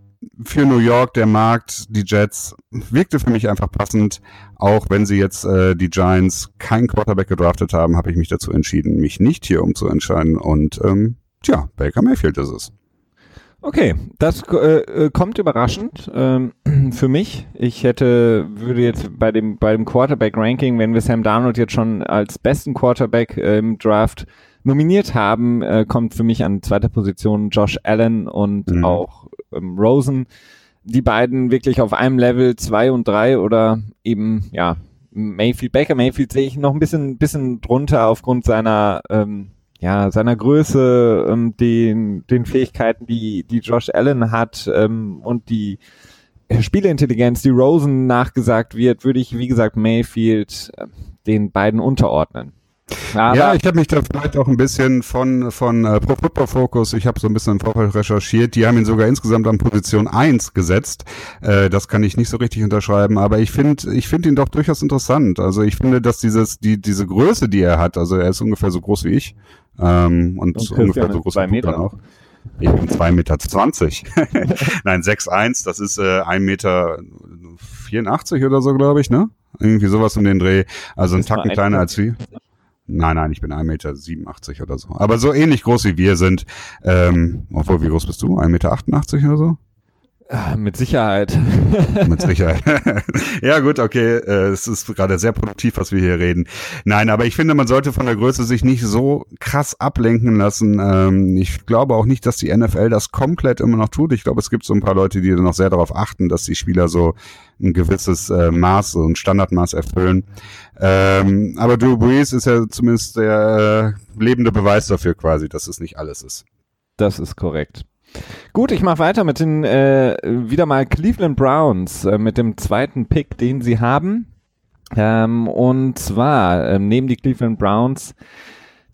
für New York der Markt, die Jets, wirkte für mich einfach passend. Auch wenn sie jetzt äh, die Giants kein Quarterback gedraftet haben, habe ich mich dazu entschieden, mich nicht hier umzuentscheiden. Und ähm, tja, Baker Mayfield ist es. Okay, das äh, äh, kommt überraschend ähm, (clears throat) für mich. Ich hätte, würde jetzt bei dem, bei dem Quarterback-Ranking, wenn wir Sam Darnold jetzt schon als besten Quarterback äh, im Draft nominiert haben, äh, kommt für mich an zweiter Position Josh Allen und mhm. auch ähm, Rosen. Die beiden wirklich auf einem Level zwei und drei oder eben, ja, Mayfield, Baker Mayfield sehe ich noch ein bisschen, bisschen drunter aufgrund seiner, ähm, ja, seiner Größe, ähm, den, den Fähigkeiten, die, die Josh Allen hat ähm, und die Spieleintelligenz, die Rosen nachgesagt wird, würde ich, wie gesagt, Mayfield äh, den beiden unterordnen. Aber ja, ich habe mich da vielleicht auch ein bisschen von, von äh, Pro Football Focus, ich habe so ein bisschen im Vorfeld recherchiert, die haben ihn sogar insgesamt an Position 1 gesetzt. Äh, das kann ich nicht so richtig unterschreiben, aber ich finde ich finde ihn doch durchaus interessant. Also ich finde, dass dieses, die, diese Größe, die er hat, also er ist ungefähr so groß wie ich, ähm, und, und ungefähr so groß wie Meter auch. Ich bin 2,20 Meter. 20. (laughs) Nein, 6,1, das ist äh, 1,84 Meter 84 oder so, glaube ich, ne? Irgendwie sowas um den Dreh. Also ein Tacken kleiner als wie. Nein, nein, ich bin 1,87 Meter oder so. Aber so ähnlich groß wie wir sind. Ähm, obwohl, wie groß bist du? 1,88 Meter oder so? Ah, mit Sicherheit. Mit Sicherheit. (laughs) ja gut, okay, äh, es ist gerade sehr produktiv, was wir hier reden. Nein, aber ich finde, man sollte von der Größe sich nicht so krass ablenken lassen. Ähm, ich glaube auch nicht, dass die NFL das komplett immer noch tut. Ich glaube, es gibt so ein paar Leute, die noch sehr darauf achten, dass die Spieler so ein gewisses äh, Maß, so ein Standardmaß erfüllen. Ähm, aber Drew Brees ist ja zumindest der äh, lebende Beweis dafür quasi, dass es nicht alles ist. Das ist korrekt. Gut, ich mache weiter mit den äh, wieder mal Cleveland Browns äh, mit dem zweiten Pick, den sie haben. Ähm, und zwar ähm, nehmen die Cleveland Browns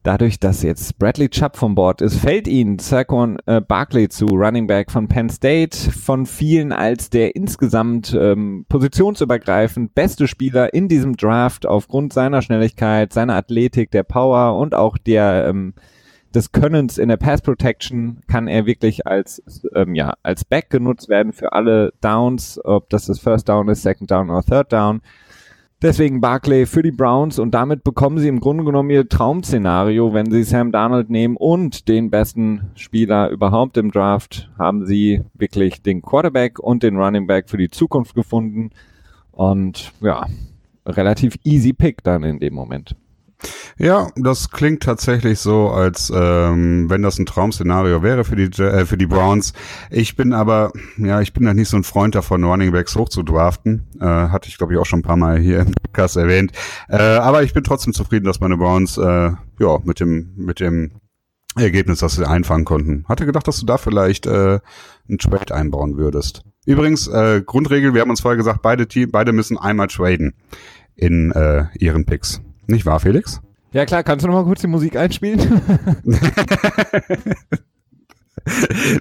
dadurch, dass jetzt Bradley Chubb von Bord ist, fällt ihnen Saquon äh, Barkley zu, Running Back von Penn State, von vielen als der insgesamt ähm, positionsübergreifend beste Spieler in diesem Draft aufgrund seiner Schnelligkeit, seiner Athletik, der Power und auch der ähm, des Könnens in der Pass Protection kann er wirklich als, ähm, ja, als Back genutzt werden für alle Downs, ob das das First Down ist, Second Down oder Third Down. Deswegen Barclay für die Browns und damit bekommen sie im Grunde genommen ihr Traum-Szenario, wenn sie Sam Darnold nehmen und den besten Spieler überhaupt im Draft, haben sie wirklich den Quarterback und den Running Back für die Zukunft gefunden und ja, relativ easy Pick dann in dem Moment. Ja, das klingt tatsächlich so, als ähm, wenn das ein Traum-Szenario wäre für die äh, für die Browns. Ich bin aber, ja, ich bin da nicht so ein Freund davon, Running Backs hoch zu draften. Äh, hatte ich, glaube ich, auch schon ein paar Mal hier im Podcast erwähnt. Äh, aber ich bin trotzdem zufrieden, dass meine Browns äh, ja mit dem mit dem Ergebnis, das sie einfangen konnten. Hatte gedacht, dass du da vielleicht äh, einen Trade einbauen würdest. Übrigens, äh, Grundregel, wir haben uns vorher gesagt, beide Team, beide müssen einmal traden in äh, ihren Picks. Nicht wahr, Felix? Ja klar, kannst du noch mal kurz die Musik einspielen? (laughs)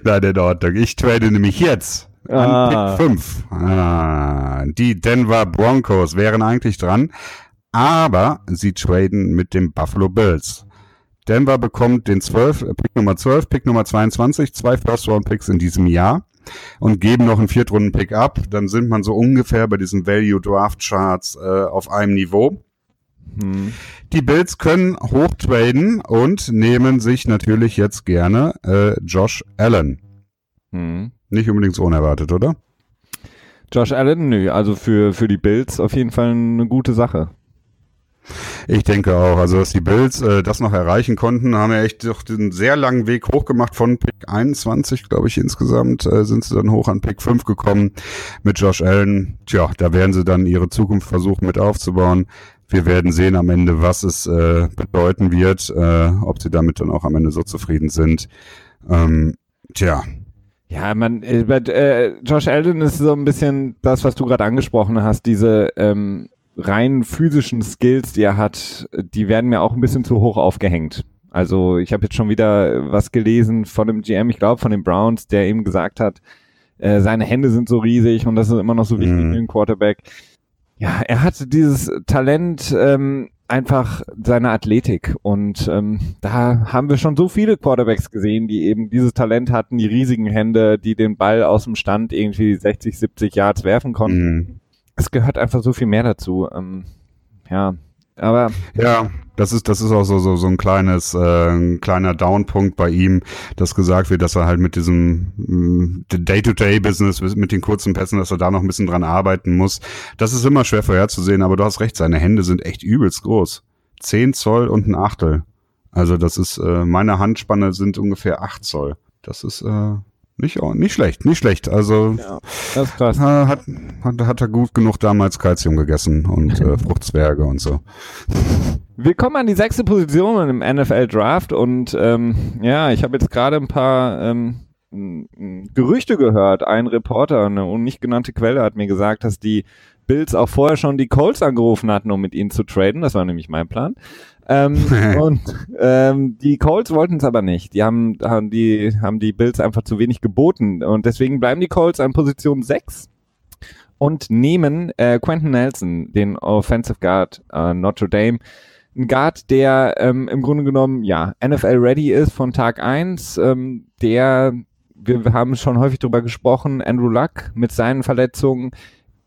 Nein, in Ordnung. Ich trade nämlich jetzt an ah. Pick 5. Ah, die Denver Broncos wären eigentlich dran, aber sie traden mit den Buffalo Bills. Denver bekommt den 12, äh, Pick Nummer 12, Pick Nummer 22, zwei First-Round-Picks in diesem Jahr und geben noch einen Viertrunden-Pick ab. Dann sind man so ungefähr bei diesen Value-Draft-Charts äh, auf einem Niveau. Hm. Die Bills können hochtraden und nehmen sich natürlich jetzt gerne äh, Josh Allen. Hm. Nicht unbedingt so unerwartet, oder? Josh Allen, nö, also für, für die Bills auf jeden Fall eine gute Sache. Ich denke auch. Also, dass die Bills äh, das noch erreichen konnten, haben ja echt doch den sehr langen Weg hochgemacht von Pick 21, glaube ich, insgesamt, äh, sind sie dann hoch an Pick 5 gekommen mit Josh Allen. Tja, da werden sie dann ihre Zukunft versuchen mit aufzubauen. Wir werden sehen am Ende, was es äh, bedeuten wird, äh, ob sie damit dann auch am Ende so zufrieden sind. Ähm, tja. Ja, man, äh, äh, Josh Allen ist so ein bisschen das, was du gerade angesprochen hast, diese ähm, rein physischen Skills, die er hat, die werden mir auch ein bisschen zu hoch aufgehängt. Also ich habe jetzt schon wieder was gelesen von dem GM, ich glaube von den Browns, der eben gesagt hat, äh, seine Hände sind so riesig und das ist immer noch so wichtig mhm. für den Quarterback. Ja, er hat dieses Talent, ähm, einfach seine Athletik. Und ähm, da haben wir schon so viele Quarterbacks gesehen, die eben dieses Talent hatten, die riesigen Hände, die den Ball aus dem Stand irgendwie 60, 70 Yards werfen konnten. Mhm. Es gehört einfach so viel mehr dazu. Ähm, ja, aber ja, das ist das ist auch so so so ein kleines äh, ein kleiner Downpunkt bei ihm, dass gesagt wird, dass er halt mit diesem mm, Day-to-Day-Business mit den kurzen Pässen, dass er da noch ein bisschen dran arbeiten muss. Das ist immer schwer vorherzusehen, aber du hast recht, seine Hände sind echt übelst groß. Zehn Zoll und ein Achtel. Also das ist äh, meine Handspanne sind ungefähr acht Zoll. Das ist äh, nicht, nicht schlecht, nicht schlecht. Also ja, das ist krass. Hat, hat, hat er gut genug damals Kalzium gegessen und äh, (laughs) Fruchtzwerge und so. Wir kommen an die sechste Position im NFL Draft und ähm, ja, ich habe jetzt gerade ein paar ähm, Gerüchte gehört. Ein Reporter, eine nicht genannte Quelle, hat mir gesagt, dass die Bills auch vorher schon die Colts angerufen hatten, um mit ihnen zu traden. Das war nämlich mein Plan. Ähm, (laughs) und ähm, die Colts wollten es aber nicht. Die haben, haben, die, haben die Bills einfach zu wenig geboten. Und deswegen bleiben die Colts an Position 6 und nehmen äh, Quentin Nelson, den Offensive Guard äh, Notre Dame. Ein Guard, der ähm, im Grunde genommen ja NFL ready ist von Tag 1, ähm, der wir haben schon häufig darüber gesprochen, Andrew Luck mit seinen Verletzungen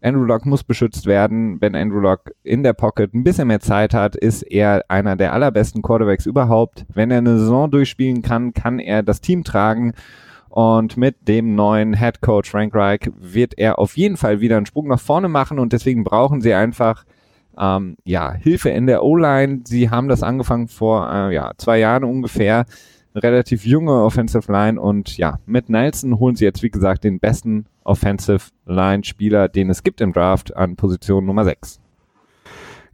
Andrew Lock muss beschützt werden. Wenn Andrew Lock in der Pocket ein bisschen mehr Zeit hat, ist er einer der allerbesten Quarterbacks überhaupt. Wenn er eine Saison durchspielen kann, kann er das Team tragen. Und mit dem neuen Head Coach Frank Reich wird er auf jeden Fall wieder einen Sprung nach vorne machen und deswegen brauchen sie einfach ähm, ja, Hilfe in der O-Line. Sie haben das angefangen vor äh, ja, zwei Jahren ungefähr. Relativ junge Offensive Line und ja, mit Nelson holen sie jetzt, wie gesagt, den besten Offensive Line Spieler, den es gibt im Draft an Position Nummer 6.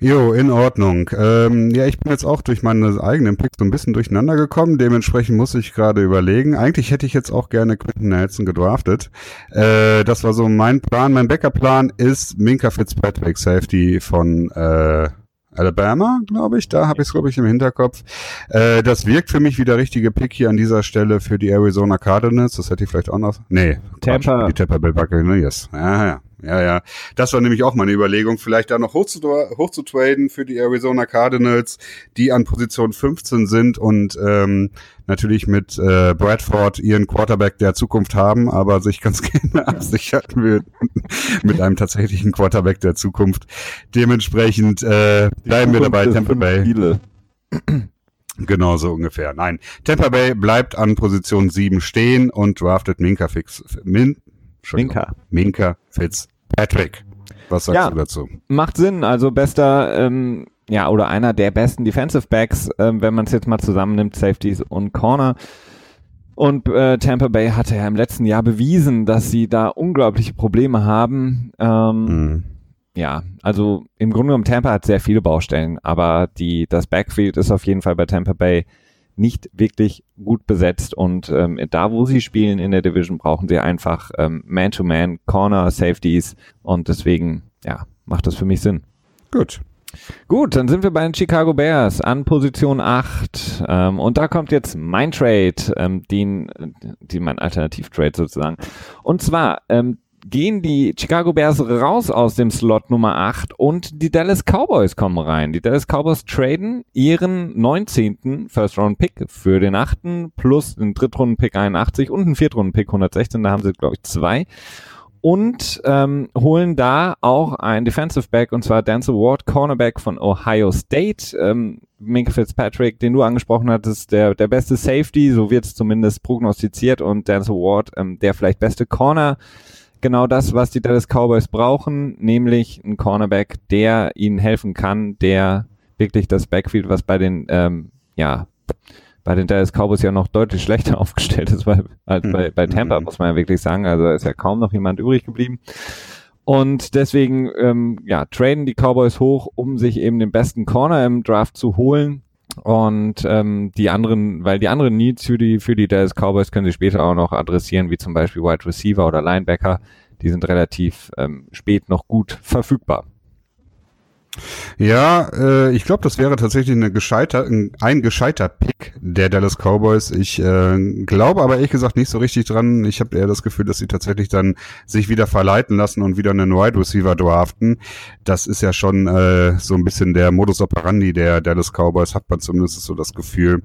Jo, in Ordnung. Ähm, ja, ich bin jetzt auch durch meine eigenen Picks so ein bisschen durcheinander gekommen. Dementsprechend muss ich gerade überlegen. Eigentlich hätte ich jetzt auch gerne Quentin Nelson gedraftet. Äh, das war so mein Plan. Mein Backup-Plan ist Minka Fitzpatrick, Safety von äh, Alabama, glaube ich. Da habe ich es, glaube ich, im Hinterkopf. Äh, das wirkt für mich wie der richtige Pick hier an dieser Stelle für die Arizona Cardinals. Das hätte ich vielleicht auch noch. Nee, Tampa. Quatsch, die Tampa Bay Buccaneers. Ja, ja. Ja, ja. Das war nämlich auch meine Überlegung, vielleicht da noch hoch zu, hoch zu traden für die Arizona Cardinals, die an Position 15 sind und ähm, natürlich mit äh, Bradford ihren Quarterback der Zukunft haben, aber sich ganz (laughs) gerne absichern würden mit einem tatsächlichen Quarterback der Zukunft. Dementsprechend äh, bleiben wir dabei, Tampa Bay. Viele. (clears throat) Genau so ungefähr. Nein, Tampa Bay bleibt an Position 7 stehen und draftet Minka Fix, Min, Minka. Minka Fitz Patrick, was sagst ja, du dazu? Macht Sinn. Also bester, ähm, ja, oder einer der besten Defensive Backs, ähm, wenn man es jetzt mal zusammennimmt, Safeties und Corner. Und äh, Tampa Bay hatte ja im letzten Jahr bewiesen, dass sie da unglaubliche Probleme haben. Ähm, mhm. Ja, also im Grunde genommen Tampa hat sehr viele Baustellen, aber die das Backfield ist auf jeden Fall bei Tampa Bay nicht wirklich gut besetzt und ähm, da, wo sie spielen in der Division, brauchen sie einfach ähm, Man-to-Man, Corner, Safeties und deswegen, ja, macht das für mich Sinn. Gut. Gut, dann sind wir bei den Chicago Bears an Position 8 ähm, und da kommt jetzt mein Trade, ähm, den, den mein Alternativ-Trade sozusagen. Und zwar, ähm, gehen die Chicago Bears raus aus dem Slot Nummer 8 und die Dallas Cowboys kommen rein. Die Dallas Cowboys traden ihren 19. First Round Pick für den 8. plus den Drittrunden Pick 81 und einen Viertrunden Pick 116. Da haben sie, glaube ich, zwei. Und ähm, holen da auch ein Defensive Back, und zwar Denzel Ward, Cornerback von Ohio State. Ähm, Minka Fitzpatrick, den du angesprochen hattest, der, der beste Safety, so wird es zumindest prognostiziert. Und Denzel Ward, ähm, der vielleicht beste Corner genau das, was die Dallas Cowboys brauchen, nämlich ein Cornerback, der ihnen helfen kann, der wirklich das Backfield, was bei den, ähm, ja, bei den Dallas Cowboys ja noch deutlich schlechter (laughs) aufgestellt ist, als bei, bei Tampa, muss man ja wirklich sagen. Also ist ja kaum noch jemand übrig geblieben. Und deswegen, ähm, ja, traden die Cowboys hoch, um sich eben den besten Corner im Draft zu holen. Und ähm, die anderen, weil die anderen Needs für die, für die Dallas Cowboys können sie später auch noch adressieren, wie zum Beispiel Wide Receiver oder Linebacker. Die sind relativ ähm, spät noch gut verfügbar. Ja, äh, ich glaube, das wäre tatsächlich eine gescheiter, ein gescheiter Pick der Dallas Cowboys. Ich äh, glaube aber ehrlich gesagt nicht so richtig dran. Ich habe eher das Gefühl, dass sie tatsächlich dann sich wieder verleiten lassen und wieder einen Wide Receiver draften. Das ist ja schon äh, so ein bisschen der Modus operandi der Dallas Cowboys, hat man zumindest so das Gefühl.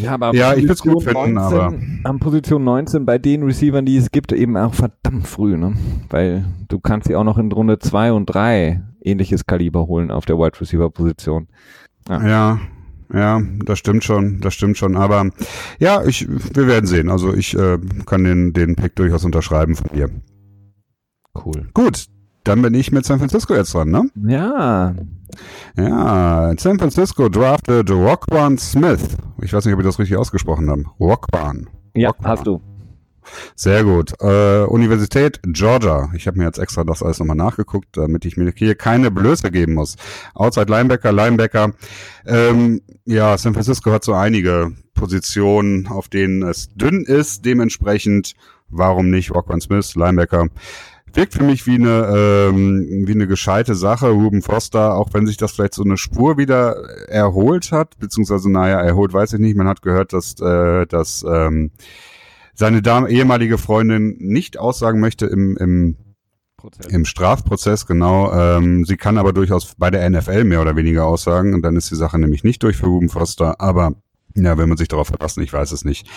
Ja, aber ja ich würde es gut finden, 19, aber an Position 19 bei den Receivern, die es gibt, eben auch verdammt früh, ne? Weil du kannst sie auch noch in Runde 2 und 3 ähnliches Kaliber holen auf der Wide Receiver Position. Ja. ja. Ja, das stimmt schon, das stimmt schon. Aber ja, ich, wir werden sehen. Also ich äh, kann den, den Pick durchaus unterschreiben von dir. Cool. Gut, dann bin ich mit San Francisco jetzt dran, ne? Ja. Ja, San Francisco drafted Rockwan Smith. Ich weiß nicht, ob ich das richtig ausgesprochen habe. Rockwan. Ja, Rockwan. hast du. Sehr gut. Äh, Universität Georgia. Ich habe mir jetzt extra das alles nochmal nachgeguckt, damit ich mir hier keine Blöße geben muss. Outside Linebacker, Linebacker. Ähm, ja, San Francisco hat so einige Positionen, auf denen es dünn ist. Dementsprechend, warum nicht Rockman Smith, Linebacker? Wirkt für mich wie eine, ähm, wie eine gescheite Sache. Ruben Foster, auch wenn sich das vielleicht so eine Spur wieder erholt hat, beziehungsweise, naja, erholt weiß ich nicht. Man hat gehört, dass, äh, dass ähm, seine Dame, ehemalige Freundin nicht aussagen möchte im, im, im Strafprozess, genau. Ähm, sie kann aber durchaus bei der NFL mehr oder weniger aussagen und dann ist die Sache nämlich nicht durch für Ruben Foster, aber ja, wenn man sich darauf verlassen, ich weiß es nicht.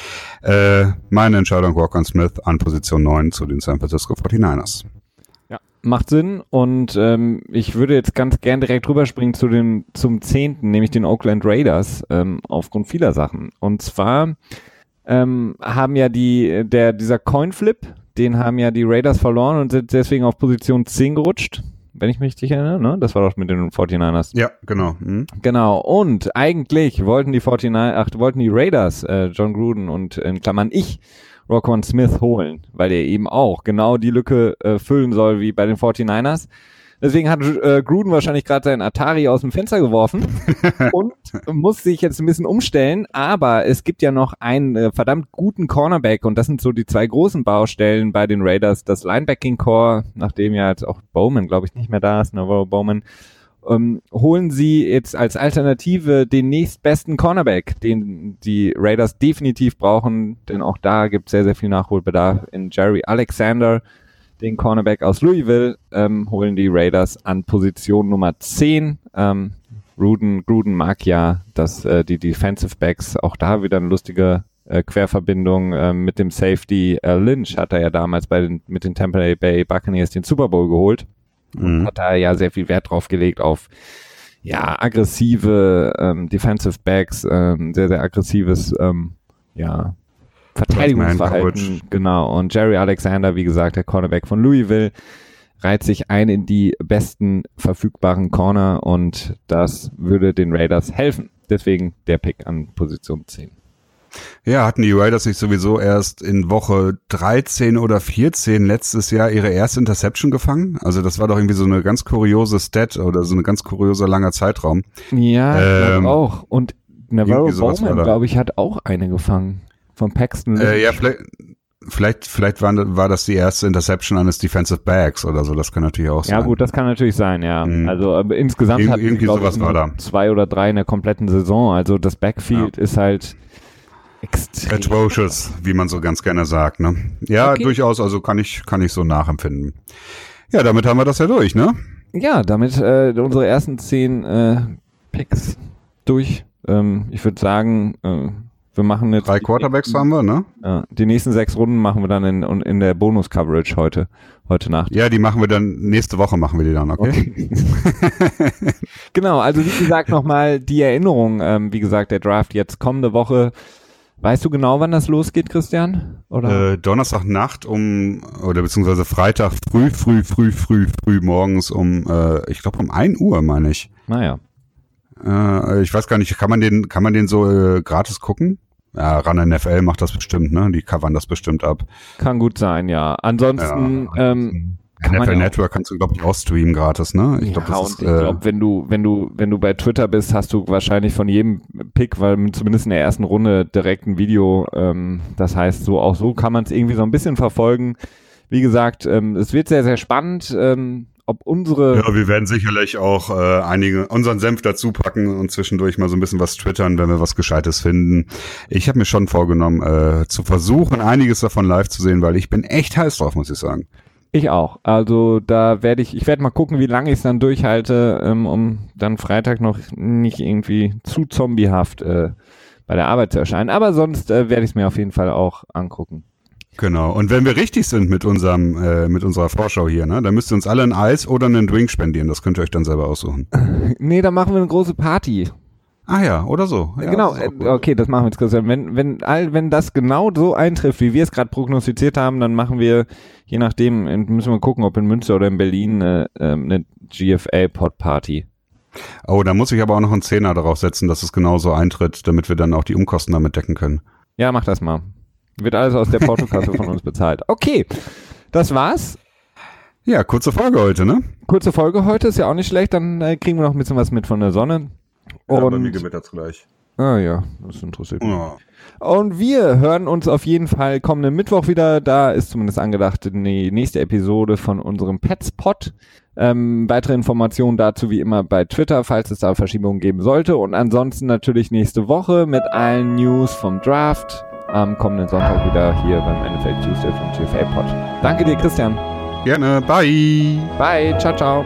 Äh, meine Entscheidung Walker Smith an Position 9 zu den San Francisco 49ers. Ja, macht Sinn und ähm, ich würde jetzt ganz gern direkt rüberspringen zu dem, zum zehnten, nämlich den Oakland Raiders, ähm, aufgrund vieler Sachen. Und zwar ähm, haben ja die, der, dieser Coinflip, den haben ja die Raiders verloren und sind deswegen auf Position 10 gerutscht, wenn ich mich richtig erinnere, ne? Das war doch mit den 49ers. Ja, genau. Mhm. Genau. Und eigentlich wollten die 49, ach, wollten die Raiders, äh, John Gruden und in Klammern ich, Roquan Smith holen, weil er eben auch genau die Lücke äh, füllen soll wie bei den 49ers. Deswegen hat äh, Gruden wahrscheinlich gerade seinen Atari aus dem Fenster geworfen (laughs) und muss sich jetzt ein bisschen umstellen. Aber es gibt ja noch einen äh, verdammt guten Cornerback und das sind so die zwei großen Baustellen bei den Raiders. Das Linebacking Core, nachdem ja jetzt auch Bowman, glaube ich, nicht mehr da ist, Navarro Bowman, ähm, holen sie jetzt als Alternative den nächstbesten Cornerback, den die Raiders definitiv brauchen, denn auch da gibt es sehr, sehr viel Nachholbedarf in Jerry Alexander den Cornerback aus Louisville, ähm, holen die Raiders an Position Nummer 10. Ähm, Gruden, Gruden mag ja, dass äh, die Defensive Backs auch da wieder eine lustige äh, Querverbindung äh, mit dem Safety äh, Lynch hat er ja damals bei den, mit den Tampa Bay Buccaneers den Super Bowl geholt. Mhm. Hat da ja sehr viel Wert drauf gelegt auf ja aggressive ähm, Defensive Backs, ähm, sehr sehr aggressives ähm, ja Verteidigungsverhalten. Genau. Und Jerry Alexander, wie gesagt, der Cornerback von Louisville, reiht sich ein in die besten verfügbaren Corner und das würde den Raiders helfen. Deswegen der Pick an Position 10. Ja, hatten die Raiders sich sowieso erst in Woche 13 oder 14 letztes Jahr ihre erste Interception gefangen? Also das war doch irgendwie so eine ganz kuriose Stat oder so ein ganz kurioser langer Zeitraum. Ja, ähm, auch. Und Navarro Bowman, glaube ich, hat auch eine gefangen von Paxton. Äh, ja, vielleicht, vielleicht, vielleicht war, war das die erste Interception eines Defensive Backs oder so. Das kann natürlich auch sein. Ja gut, das kann natürlich sein, ja. Mhm. Also äh, insgesamt Ir hat irgendwie sowas war da. zwei oder drei in der kompletten Saison. Also das Backfield ja. ist halt extrem. Atrocious, wie man so ganz gerne sagt. Ne? Ja, okay. durchaus. Also kann ich, kann ich so nachempfinden. Ja, damit haben wir das ja durch, ne? Ja, damit äh, unsere ersten zehn äh, Picks durch. Ähm, ich würde sagen, äh, wir machen jetzt. Drei Quarterbacks haben wir, ne? Ja, die nächsten sechs Runden machen wir dann in, in der Bonus-Coverage heute, heute Nacht. Ja, die machen wir dann, nächste Woche machen wir die dann, okay? okay. (laughs) genau, also wie gesagt nochmal die Erinnerung, ähm, wie gesagt, der Draft jetzt kommende Woche. Weißt du genau, wann das losgeht, Christian? Oder? Äh, Donnerstagnacht um, oder beziehungsweise Freitag früh, früh, früh, früh, früh morgens um, äh, ich glaube um ein Uhr, meine ich. Naja. Äh, ich weiß gar nicht, kann man den, kann man den so äh, gratis gucken? Ja, RAN NFL macht das bestimmt, ne? Die covern das bestimmt ab. Kann gut sein, ja. Ansonsten, ja, ähm, kann NFL Network kannst du, glaube ich, auch streamen gratis, ne? Ich glaube, ja, das ist, ich glaube, äh, wenn du, wenn du, wenn du bei Twitter bist, hast du wahrscheinlich von jedem Pick, weil zumindest in der ersten Runde direkt ein Video. Ähm, das heißt, so auch so kann man es irgendwie so ein bisschen verfolgen. Wie gesagt, ähm, es wird sehr, sehr spannend. Ähm, ob unsere. Ja, wir werden sicherlich auch äh, einige unseren Senf dazu packen und zwischendurch mal so ein bisschen was twittern, wenn wir was Gescheites finden. Ich habe mir schon vorgenommen, äh, zu versuchen, einiges davon live zu sehen, weil ich bin echt heiß drauf, muss ich sagen. Ich auch. Also da werde ich, ich werde mal gucken, wie lange ich es dann durchhalte, ähm, um dann Freitag noch nicht irgendwie zu zombiehaft äh, bei der Arbeit zu erscheinen. Aber sonst äh, werde ich es mir auf jeden Fall auch angucken. Genau. Und wenn wir richtig sind mit unserem, äh, mit unserer Vorschau hier, ne, dann müsst ihr uns alle ein Eis oder einen Drink spendieren. Das könnt ihr euch dann selber aussuchen. (laughs) nee, dann machen wir eine große Party. Ah ja, oder so. Ja, genau, das okay, das machen wir jetzt Christian. Wenn, wenn, all, wenn das genau so eintrifft, wie wir es gerade prognostiziert haben, dann machen wir, je nachdem, müssen wir gucken, ob in Münster oder in Berlin äh, eine GFA-Pod-Party. Oh, da muss ich aber auch noch einen Zehner darauf setzen, dass es genauso eintritt, damit wir dann auch die Umkosten damit decken können. Ja, mach das mal. Wird alles aus der Portokasse von uns bezahlt. Okay, das war's. Ja, kurze Folge heute, ne? Kurze Folge heute ist ja auch nicht schlecht. Dann äh, kriegen wir noch ein bisschen was mit von der Sonne. Und, ja, bei mir gewittert's gleich. Ah ja, das interessiert mich. Ja. Und wir hören uns auf jeden Fall kommenden Mittwoch wieder. Da ist zumindest angedacht die nächste Episode von unserem Petspot. Ähm, weitere Informationen dazu wie immer bei Twitter, falls es da Verschiebungen geben sollte. Und ansonsten natürlich nächste Woche mit allen News vom Draft am kommenden Sonntag wieder hier beim NFL Tuesday vom GFA Pod. Danke dir, Christian. Gerne. Bye. Bye. Ciao, ciao.